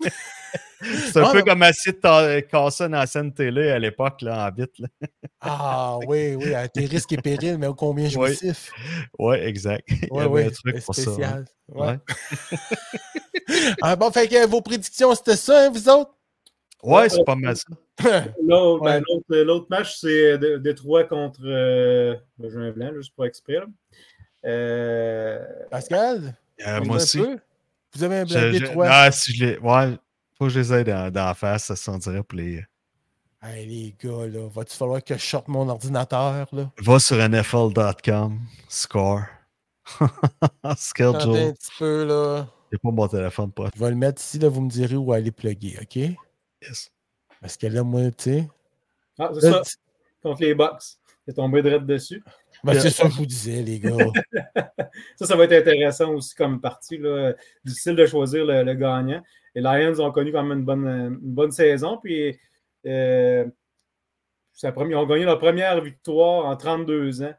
c'est un Ouais, peu mais- comme de ta- casser une ancienne télé à l'époque, là, en vite. Là. Ah oui, oui, à tes risques et périls, mais ô combien Ouais. jouissif. Ouais, exact. Il y Oui, avait oui, un truc pour ça. hein. spécial. Ouais. Ouais. Ah, bon, fait que vos prédictions, c'était ça, hein, vous autres? Ouais, c'est pas mal ça. L'autre Ouais. ben, l'autre- match, c'est de- Détroit contre euh, le Juin Blanc, juste pour exprès. Euh, Pascal? Euh, moi aussi. Vous avez un Détroit? Ah, si je les. Ouais, faut que je les aide d'en face, ça s'en dirait pour les. Hey, les gars, là, va-tu falloir que je sorte mon ordinateur, là? Va sur NFL.com, score. Attendez Schedule. un petit peu, là. J'ai pas mon téléphone pas. Je vais le mettre ici, là, vous me direz où aller plugger, OK? Yes. Parce que là, moi, tu sais... ah, c'est ça, contre les Bucks. C'est tombé direct dessus. ben, c'est ça que je vous disais, les gars. Ça, ça va être intéressant aussi comme partie. Là. Difficile de choisir le, le gagnant. Les Lions ont connu quand même une bonne, une bonne saison. Puis, euh, ils ont gagné leur première victoire en 32 ans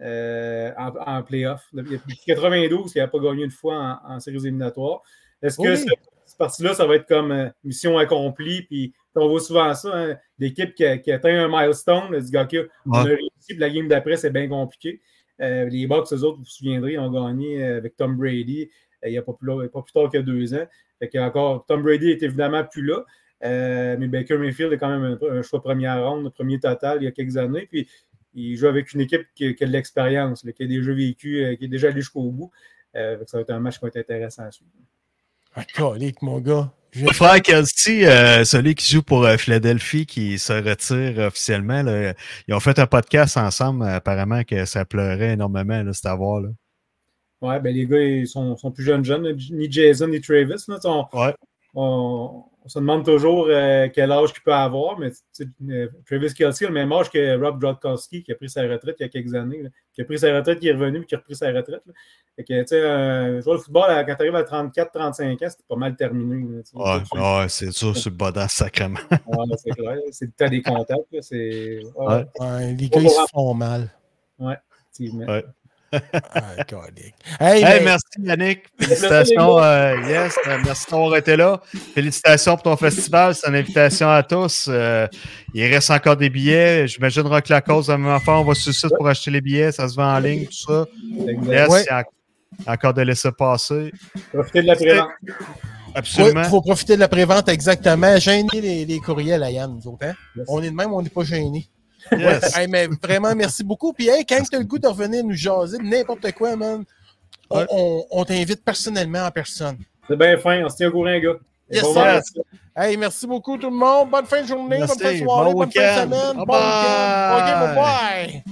euh, en, en playoff. Depuis 92, qui n'a pas gagné une fois en, en séries éliminatoires. Est-ce que Oui. cette, cette partie-là, ça va être comme euh, mission accomplie? Puis, on voit souvent ça, hein, l'équipe qui, qui atteint un milestone, là, du gars qui on a réussi, puis la game d'après, c'est bien compliqué. Euh, les Bucks, eux autres, vous vous souviendrez, ils ont gagné avec Tom Brady il n'y a pas plus, pas plus tard que deux ans. Fait que encore, Tom Brady est évidemment plus là. Euh, mais Baker Mayfield est quand même un, un choix première ronde, premier total il y a quelques années. Puis il joue avec une équipe qui, qui a de l'expérience, qui a déjà vécu, euh, qui est déjà allé jusqu'au bout. Euh, fait que ça va être un match qui va être intéressant à suivre. Ah, colique, mon gars. Je Mon frère Kelsey, euh, celui qui joue pour euh, Philadelphie, qui se retire officiellement, là, ils ont fait un podcast ensemble. Apparemment que ça pleurait énormément, là, c'était à voir. Là. Ouais, ben les gars, ils sont, sont plus jeunes, jeunes, ni Jason ni Travis. Là, on, Ouais. on, on se demande toujours euh, quel âge il peut avoir, mais euh, Travis Kelsey a le même âge que Rob Gronkowski, qui a pris sa retraite il y a quelques années, là, qui a pris sa retraite, qui est revenu, puis qui a repris sa retraite. Là. Fait que, tu sais, joueur de football, quand tu arrives à 34-35 ans, c'était pas mal terminé. là. Ouais, ouais, c'est sûr, le bas sacrément. Ouais, c'est clair. C'est le temps des contacts. là, C'est. ouais, Ouais. Ouais, les gars, ils se font mal. effectivement. Ouais. Ah, colique. Hey, Hey, mais- merci Yannick. Félicitations. euh, yes, euh, merci d'avoir été là. Félicitations pour ton festival. C'est une invitation à tous. Euh, il reste encore des billets. J'imagine Rock la cause la même affaire. On va sur le site pour acheter les billets. Ça se vend en ligne, tout ça. Yes, Ouais. il y a encore de laisser passer. Profitez de la présence. Absolument. Il faut profiter de la prévente exactement. Gêner les, les courriels à Yann, nous autres. hein? On est de même, on n'est pas gênés. Yes. Hey, mais vraiment, merci beaucoup. Puis, hey, quand tu as le goût de revenir nous jaser de n'importe quoi, man, on, Ouais. on- on t'invite personnellement en personne. C'est bien fin. On se tient au courant, gars. Yes, bon vendredi. Hey, merci beaucoup tout le monde. Bonne fin de journée, Merci. bonne fin de soirée, Bon bonne fin de semaine. Bon bye bye.